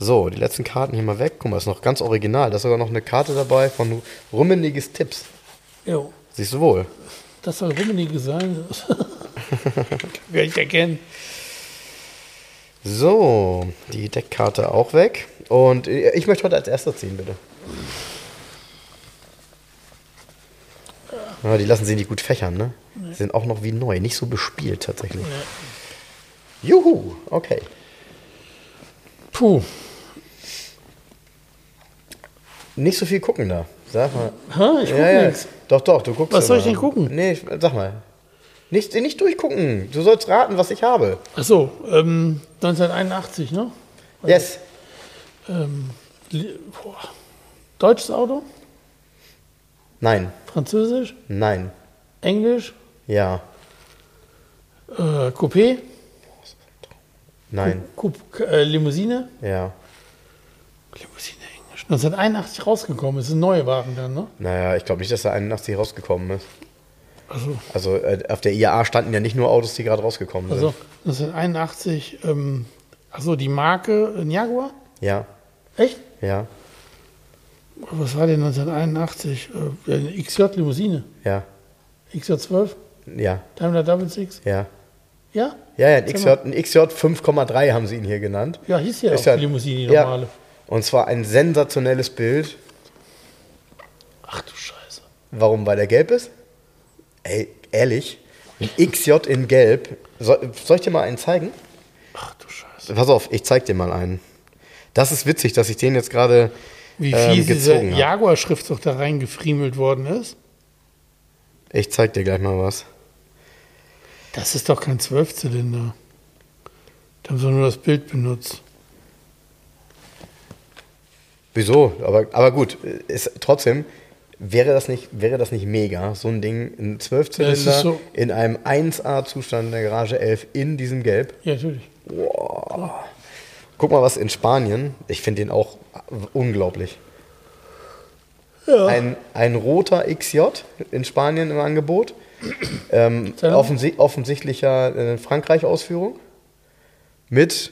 A: So, die letzten Karten hier mal weg. Guck mal, ist noch ganz original. Da ist sogar noch eine Karte dabei von Rummeniges Tipps.
B: Jo,
A: Siehst du wohl.
B: das soll Rummenigge sein. Kann ich erkennen.
A: So, die Deckkarte auch weg. Und ich möchte heute als erster ziehen, bitte. Ja, die lassen sie nicht gut fächern, ne? Die sind auch noch wie neu, nicht so bespielt tatsächlich. Juhu, okay.
B: Puh,
A: Nicht so viel gucken da. Sag mal.
B: Hä? ich guck
A: ja, ja. Doch, doch, du guckst.
B: Was soll ich denn gucken?
A: Nee, ich- sag mal. Nicht, nicht durchgucken. Du sollst raten, was ich habe.
B: Achso, ähm, 1981, ne?
A: Yes.
B: Ähm, boah. Deutsches Auto?
A: Nein.
B: Französisch?
A: Nein.
B: Englisch?
A: Ja.
B: Äh, Coupé?
A: Nein.
B: Coup, äh, Limousine?
A: Ja.
B: Limousine. 1981 rausgekommen, ist ein neuer Wagen dann, ne?
A: Naja, ich glaube nicht, dass da 81 rausgekommen ist.
B: Also,
A: Also äh, auf der IAA standen ja nicht nur Autos, die gerade rausgekommen sind.
B: also 1981, ähm, achso, die Marke ein Jaguar?
A: Ja,
B: Echt?
A: ja,
B: Was war denn 1981? Äh, eine XJ-Limousine.
A: ja,
B: XJ12?
A: ja,
B: Daimler Double Six?
A: ja.
B: Ja?
A: Ja, ja, ein XJ, ein XJ 5,3 haben sie ihn hier genannt.
B: Ja, hieß ja
A: Ist
B: auch
A: ja-
B: die Limousine, die
A: ja. Und zwar ein sensationelles Bild.
B: Ach du Scheiße.
A: Warum? Weil er gelb ist? Ey, ehrlich, ein XJ in gelb. Soll, soll ich dir mal einen zeigen?
B: Ach du Scheiße.
A: Pass auf, ich zeig dir mal einen. Das ist witzig, dass ich den jetzt gerade
B: Wie
A: ähm,
B: fies dieser. Jaguar-Schriftzug da reingefriemelt worden ist.
A: Ich zeig dir gleich mal was.
B: Das ist doch kein Zwölfzylinder. Da haben sie nur das Bild benutzt.
A: Wieso? Aber, aber gut, ist, trotzdem wäre das, nicht, wäre das nicht mega, so ein Ding, ein
B: Ja,
A: 12-Zylinder
B: es ist so-
A: in einem 1A-Zustand in der Garage 11 in diesem Gelb.
B: Ja, natürlich.
A: Guck mal, was in Spanien, ich finde den auch unglaublich.
B: Ja.
A: Ein, ein roter XJ in Spanien im Angebot. Ähm, offensi offensichtlicher äh, Frankreich-Ausführung. Mit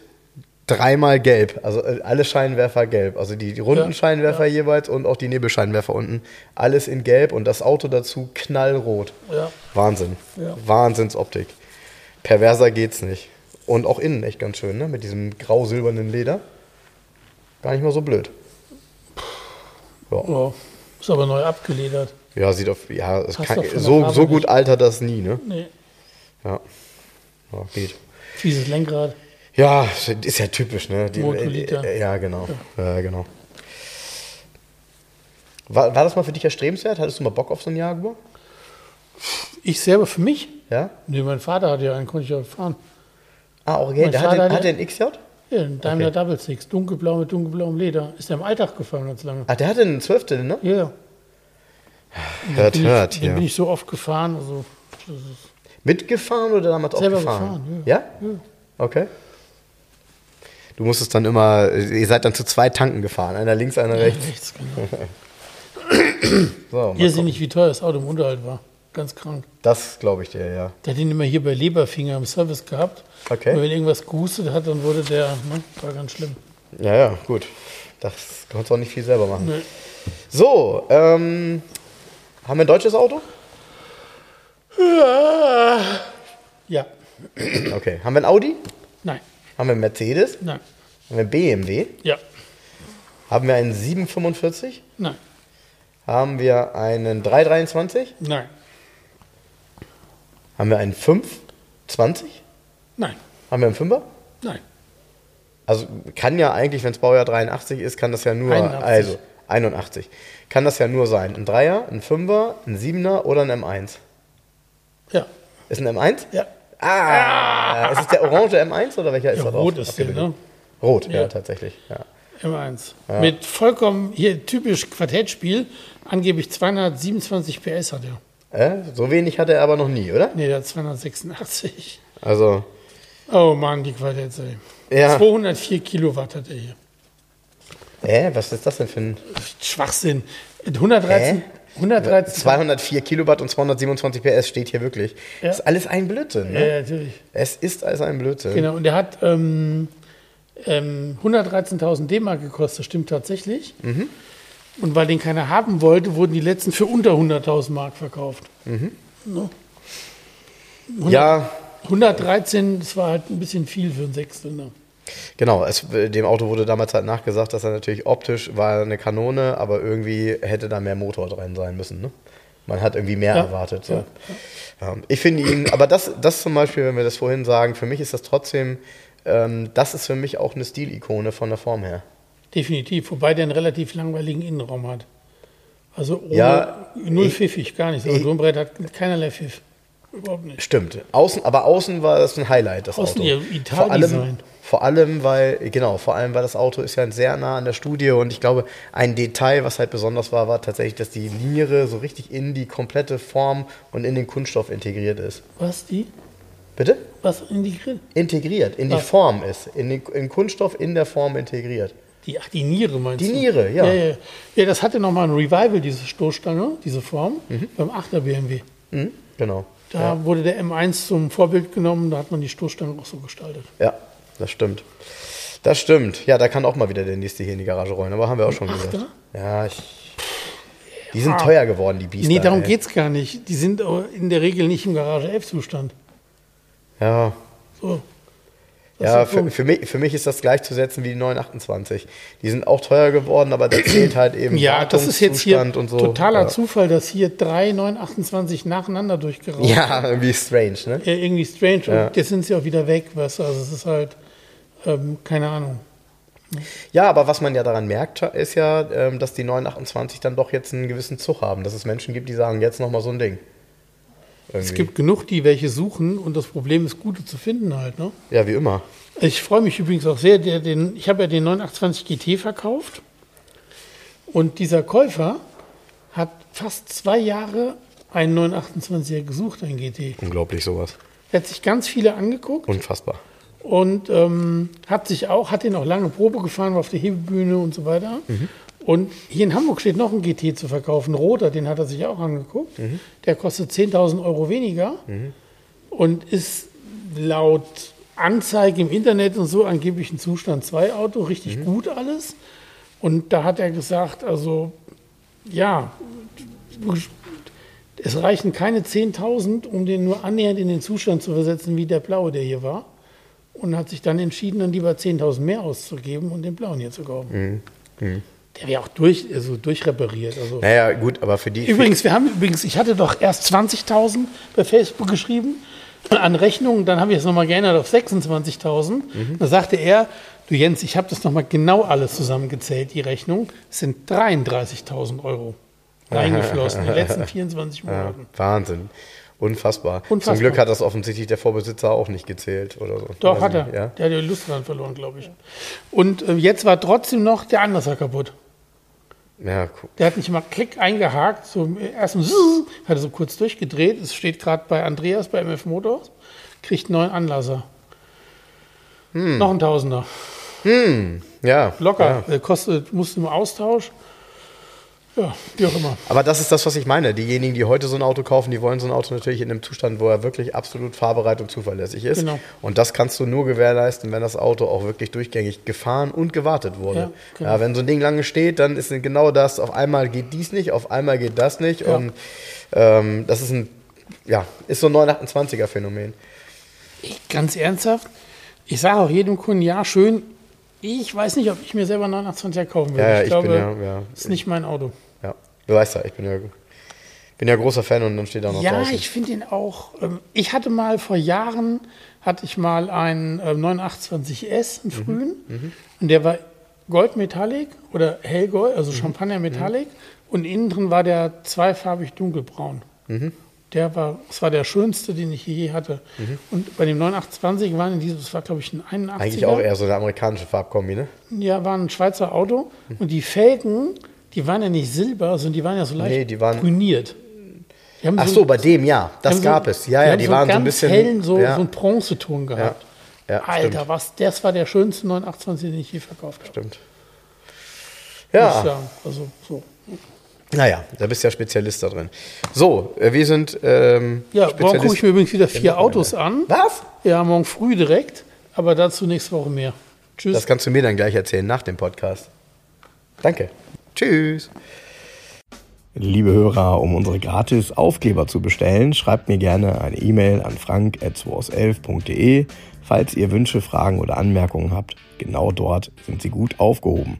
A: dreimal gelb. Also äh, alle Scheinwerfer gelb. Also die, die runden
B: Ja,
A: Scheinwerfer jeweils und auch die Nebelscheinwerfer unten. Alles in gelb und das Auto dazu knallrot.
B: Ja.
A: Wahnsinn.
B: Ja.
A: Wahnsinnsoptik. Perverser geht's nicht. Und auch innen echt ganz schön, ne? Mit diesem grau-silbernen Leder. Gar nicht mal so blöd. Ja,
B: ja. Ist aber neu abgeledert.
A: ja sieht auf. Ja, kann, so, so gut
B: nicht.
A: altert das nie, ne?
B: Nee.
A: Ja. ja geht.
B: Fieses Lenkrad.
A: Ja, ist ja typisch, ne? Die,
B: Motorliter.
A: äh, ja, genau. Ja. genau. War, war das mal für dich erstrebenswert? Hattest du mal Bock auf so einen Jaguar?
B: Ich selber für mich?
A: Ja?
B: Nee, mein Vater hatte ja einen, konnte ich ja fahren.
A: Ah, okay.
B: Mein
A: Der hat,
B: Vater
A: den, hat der einen XJ?
B: Ja, ein Daimler
A: Okay.
B: Double Six, dunkelblau mit dunkelblauem Leder. Ist der im Alltag gefahren ganz lange.
A: Ah, der hatte einen Zwölfzylinder?
B: Ja, ja.
A: Hört,
B: Bin
A: hört
B: ich. Den bin ich so oft gefahren. Also,
A: Mitgefahren oder damals auch
B: Selber
A: gefahren?
B: gefahren,
A: ja. Okay. Du musstest dann immer, ihr seid dann zu zwei Tanken gefahren, einer links, einer rechts.
B: rechts, genau.
A: So,
B: seht
A: gucken.
B: nicht, wie teuer das Auto im Unterhalt war. Ganz krank.
A: das glaube ich dir, ja.
B: Der hat ihn immer hier bei Leberfinger im Service gehabt.
A: Okay.
B: Und wenn irgendwas gehustet hat, dann wurde der, ne, war ganz schlimm.
A: Ja, ja, gut. Das kannst du auch nicht viel selber machen.
B: Nee.
A: So, ähm, haben wir ein deutsches Auto?
B: Ja.
A: Okay. Haben wir ein Audi? Haben wir ein Mercedes?
B: Nein.
A: Haben wir ein BMW?
B: Ja.
A: Haben wir einen 745?
B: Nein.
A: Haben wir einen 323?
B: Nein.
A: Haben wir einen 520?
B: Nein.
A: Haben wir einen 5er?
B: Nein.
A: Also kann ja eigentlich, wenn es Baujahr 83 ist, kann das ja nur,
B: 81.
A: also 81, kann das ja nur sein. Ein Dreier, ein Fünfer, ein Siebener oder ein M1.
B: Ja.
A: Ist ein M1?
B: Ja.
A: Ah, ist es der orange M1 oder welcher ist
B: ja
A: da
B: rot
A: drauf?
B: ist der, ne?
A: Rot, ja,
B: Ja.
A: tatsächlich. Ja.
B: M1. Mit vollkommen, hier typisch Quartettspiel, angeblich 227 PS hat er.
A: Äh, so wenig hat er aber noch nie, oder?
B: Nee, der hat 286.
A: Also,
B: Oh Mann, die Quartettserie.
A: ja.
B: 204 Kilowatt hat er hier.
A: Äh, was ist das denn für ein.
B: Schwachsinn. 113,
A: Hä?
B: 113
A: 204 Kilowatt und 227 PS steht hier wirklich.
B: Ja.
A: Das ist alles ein Blödsinn.
B: Ja,
A: Ne?
B: natürlich.
A: Es ist alles ein Blödsinn.
B: Genau, und der hat ähm, ähm, 113.000 D-Mark gekostet, das stimmt tatsächlich.
A: Mhm.
B: Und weil den keiner haben wollte, wurden die letzten für unter 100.000 Mark verkauft. No. 100,
A: Ja,
B: 113, das war halt ein bisschen viel für einen Sechszylinder.
A: Genau. Es, dem Auto wurde damals halt nachgesagt, dass er natürlich optisch war eine Kanone, aber irgendwie hätte da mehr Motor drin sein müssen. Ne? Man hat irgendwie mehr
B: Ja.
A: erwartet. So.
B: Ja.
A: Ja. Ich finde ihn, aber das, das zum Beispiel, wenn wir das vorhin sagen, für mich ist das trotzdem, ähm, das ist für mich auch eine Stilikone von der Form her.
B: Definitiv, wobei der einen relativ langweiligen Innenraum hat. Also ohne,
A: Ja,
B: null
A: ich-
B: pfiffig, gar nicht.
A: Ich-
B: so ein Brett hat keinerlei Pfiff. Überhaupt nicht.
A: Stimmt. Außen, aber außen war das ein Highlight, das
B: Außen
A: Auto.
B: ihr
A: vor allem,
B: Italdesign.
A: vor allem, weil, genau, vor allem, weil das Auto ist ja sehr nah an der Studie und ich glaube, ein Detail, was halt besonders war, war tatsächlich, dass die Niere so richtig in die komplette Form und in den Kunststoff integriert ist.
B: Was die?
A: Bitte?
B: Was integriert?
A: Integriert, in die
B: Was?
A: Form ist. In den in Kunststoff in der Form integriert.
B: Die, ach, die Niere meinst
A: Die
B: du?
A: Niere, ja.
B: Ja, ja. ja das hatte nochmal ein Revival, diese Stoßstange, diese Form,
A: Mhm.
B: beim 8er BMW.
A: Mhm, genau.
B: Da wurde der M1 zum Vorbild genommen, da hat man die Stoßstange auch so gestaltet.
A: Ja, das stimmt. Das stimmt. Ja, da kann auch mal wieder der nächste hier in die Garage rollen, aber haben wir auch schon
B: Achter?
A: gesagt. Ja, ich. Die sind teuer geworden, die Biester.
B: nee, darum
A: ey.
B: geht's gar nicht. Die sind in der Regel nicht im Garage 11 Zustand.
A: Ja,
B: So.
A: Ja für, für, mich, für mich ist das gleichzusetzen wie die 928. Die sind auch teuer geworden, aber da zählt halt eben
B: ja, das ist jetzt hier
A: und so.
B: totaler
A: ja.
B: Zufall, dass hier drei 928 nacheinander durchgeraucht
A: Ja, irgendwie strange, ne?
B: Ja, irgendwie strange.
A: Ja.
B: Und jetzt sind sie auch wieder weg, du? Also es ist halt, ähm, keine Ahnung.
A: Ja, aber was man ja daran merkt, ist ja, ähm, dass die 928 dann doch jetzt einen gewissen Zug haben. Dass es Menschen gibt, die sagen, jetzt nochmal so ein Ding.
B: Es
A: Irgendwie.
B: gibt genug, die welche suchen und das Problem ist, gute zu finden halt. Ne?
A: Ja, wie immer.
B: Ich freue mich übrigens auch sehr, der, den, ich habe ja den 928 GT verkauft und dieser Käufer hat fast zwei Jahre einen 928er gesucht, ein GT.
A: Unglaublich sowas.
B: Er hat sich ganz viele angeguckt
A: Unfassbar.
B: und ähm, hat sich auch, hat den auch lange Probe gefahren, war auf der Hebebühne und so weiter. Und hier in Hamburg steht noch ein GT zu verkaufen, ein roter, den hat er sich auch angeguckt. Der kostet 10.000 Euro weniger und ist laut Anzeige im Internet und so angeblich ein Zustand 2 Auto, richtig gut alles. Und da hat er gesagt, also ja, es reichen keine 10.000, um den nur annähernd in den Zustand zu versetzen, wie der blaue, der hier war. Und hat sich dann entschieden, dann lieber 10.000 mehr auszugeben und den blauen hier zu kaufen. Der wäre auch durch, also durchrepariert. Also.
A: Naja, gut, aber für die.
B: Übrigens, wir haben übrigens, ich hatte doch erst 20.000 bei Facebook geschrieben an Rechnungen, dann habe ich es nochmal geändert auf 26.000. Da sagte er, du Jens, ich habe das nochmal genau alles zusammengezählt, die Rechnung. Es sind 33.000 Euro reingeflossen in den letzten 24
A: ja,
B: Monaten.
A: Wahnsinn. Unfassbar.
B: Unfassbar.
A: Zum Glück hat das offensichtlich der Vorbesitzer auch nicht gezählt oder so.
B: Doch,
A: Weiß
B: hat er.
A: nicht, Ja?
B: Der hat die Lust dran verloren, glaube ich. Und äh, jetzt war trotzdem noch der Anlasser kaputt.
A: Ja, gu-
B: Der hat nicht mal Klick eingehakt, so erst mal hat er so kurz durchgedreht. Es steht gerade bei Andreas bei MF Motors, kriegt einen neuen Anlasser. Noch ein Tausender.
A: ja.
B: Locker.
A: Ja.
B: Der kostet, musste im Austausch. Ja, wie auch immer.
A: Aber das ist das, was ich meine. Diejenigen, die heute so ein Auto kaufen, die wollen so ein Auto natürlich in einem Zustand, wo er wirklich absolut fahrbereit und zuverlässig ist.
B: Genau.
A: Und das kannst du nur gewährleisten, wenn das Auto auch wirklich durchgängig gefahren und gewartet wurde.
B: Ja,
A: Ja,
B: genau.
A: wenn so ein Ding lange steht, dann ist genau das, auf einmal geht dies nicht, auf einmal geht das nicht.
B: Ja.
A: Und ähm, das ist ein, ja, ist so ein 928er Phänomen.
B: Ich, ganz ernsthaft, ich sage auch jedem Kunden, ja, schön. Ich weiß nicht, ob ich mir selber einen 928er kaufen will.
A: Ja,
B: ich
A: ich
B: glaube,
A: bin ja, ja,
B: ist nicht mein Auto.
A: ja. Du weißt ja, ich bin ja, bin ja großer Fan und dann steht da noch
B: Ja,
A: draußen.
B: ich finde ihn auch. Ähm, ich hatte mal vor Jahren hatte ich mal einen ähm, 928S, einen frühen, und der war Goldmetallic oder hellgold, also Champagner Metallic, und innen drin war der zweifarbig dunkelbraun. Der war, das war der schönste, den ich je hatte. Und bei dem 928 waren in diesem, das war glaube ich ein 81er.
A: Eigentlich auch eher so eine amerikanische Farbkombi, ne?
B: Ja, war ein Schweizer Auto. Und die Felgen, die waren ja nicht silber, sondern die waren ja so leicht
A: Nee, die waren-
B: brüniert. Die
A: Ach so, bei dem ja,
B: die
A: das
B: haben
A: gab
B: so,
A: es. Ja, ja,
B: haben
A: die waren so ein bisschen.
B: hellen, so,
A: ja,
B: so einen Bronzeton gehabt.
A: ja,
B: Alter,
A: stimmt,
B: was, das war der schönste 928, den ich je verkauft habe.
A: stimmt. Ja.
B: Also, so.
A: Naja, da bist du ja Spezialist da drin. So, äh, wir sind ähm,
B: Ja, morgen gucke ich mir übrigens wieder vier Autos an.
A: Was?
B: Ja, morgen früh direkt, aber dazu nächste Woche mehr. Tschüss.
A: Das kannst du mir dann gleich erzählen nach dem Podcast. Danke. Tschüss. Liebe Hörer, um unsere gratis Aufkleber zu bestellen, schreibt mir gerne eine E-Mail an frank.11.de, falls ihr Wünsche, Fragen oder Anmerkungen habt. Genau dort sind sie gut aufgehoben.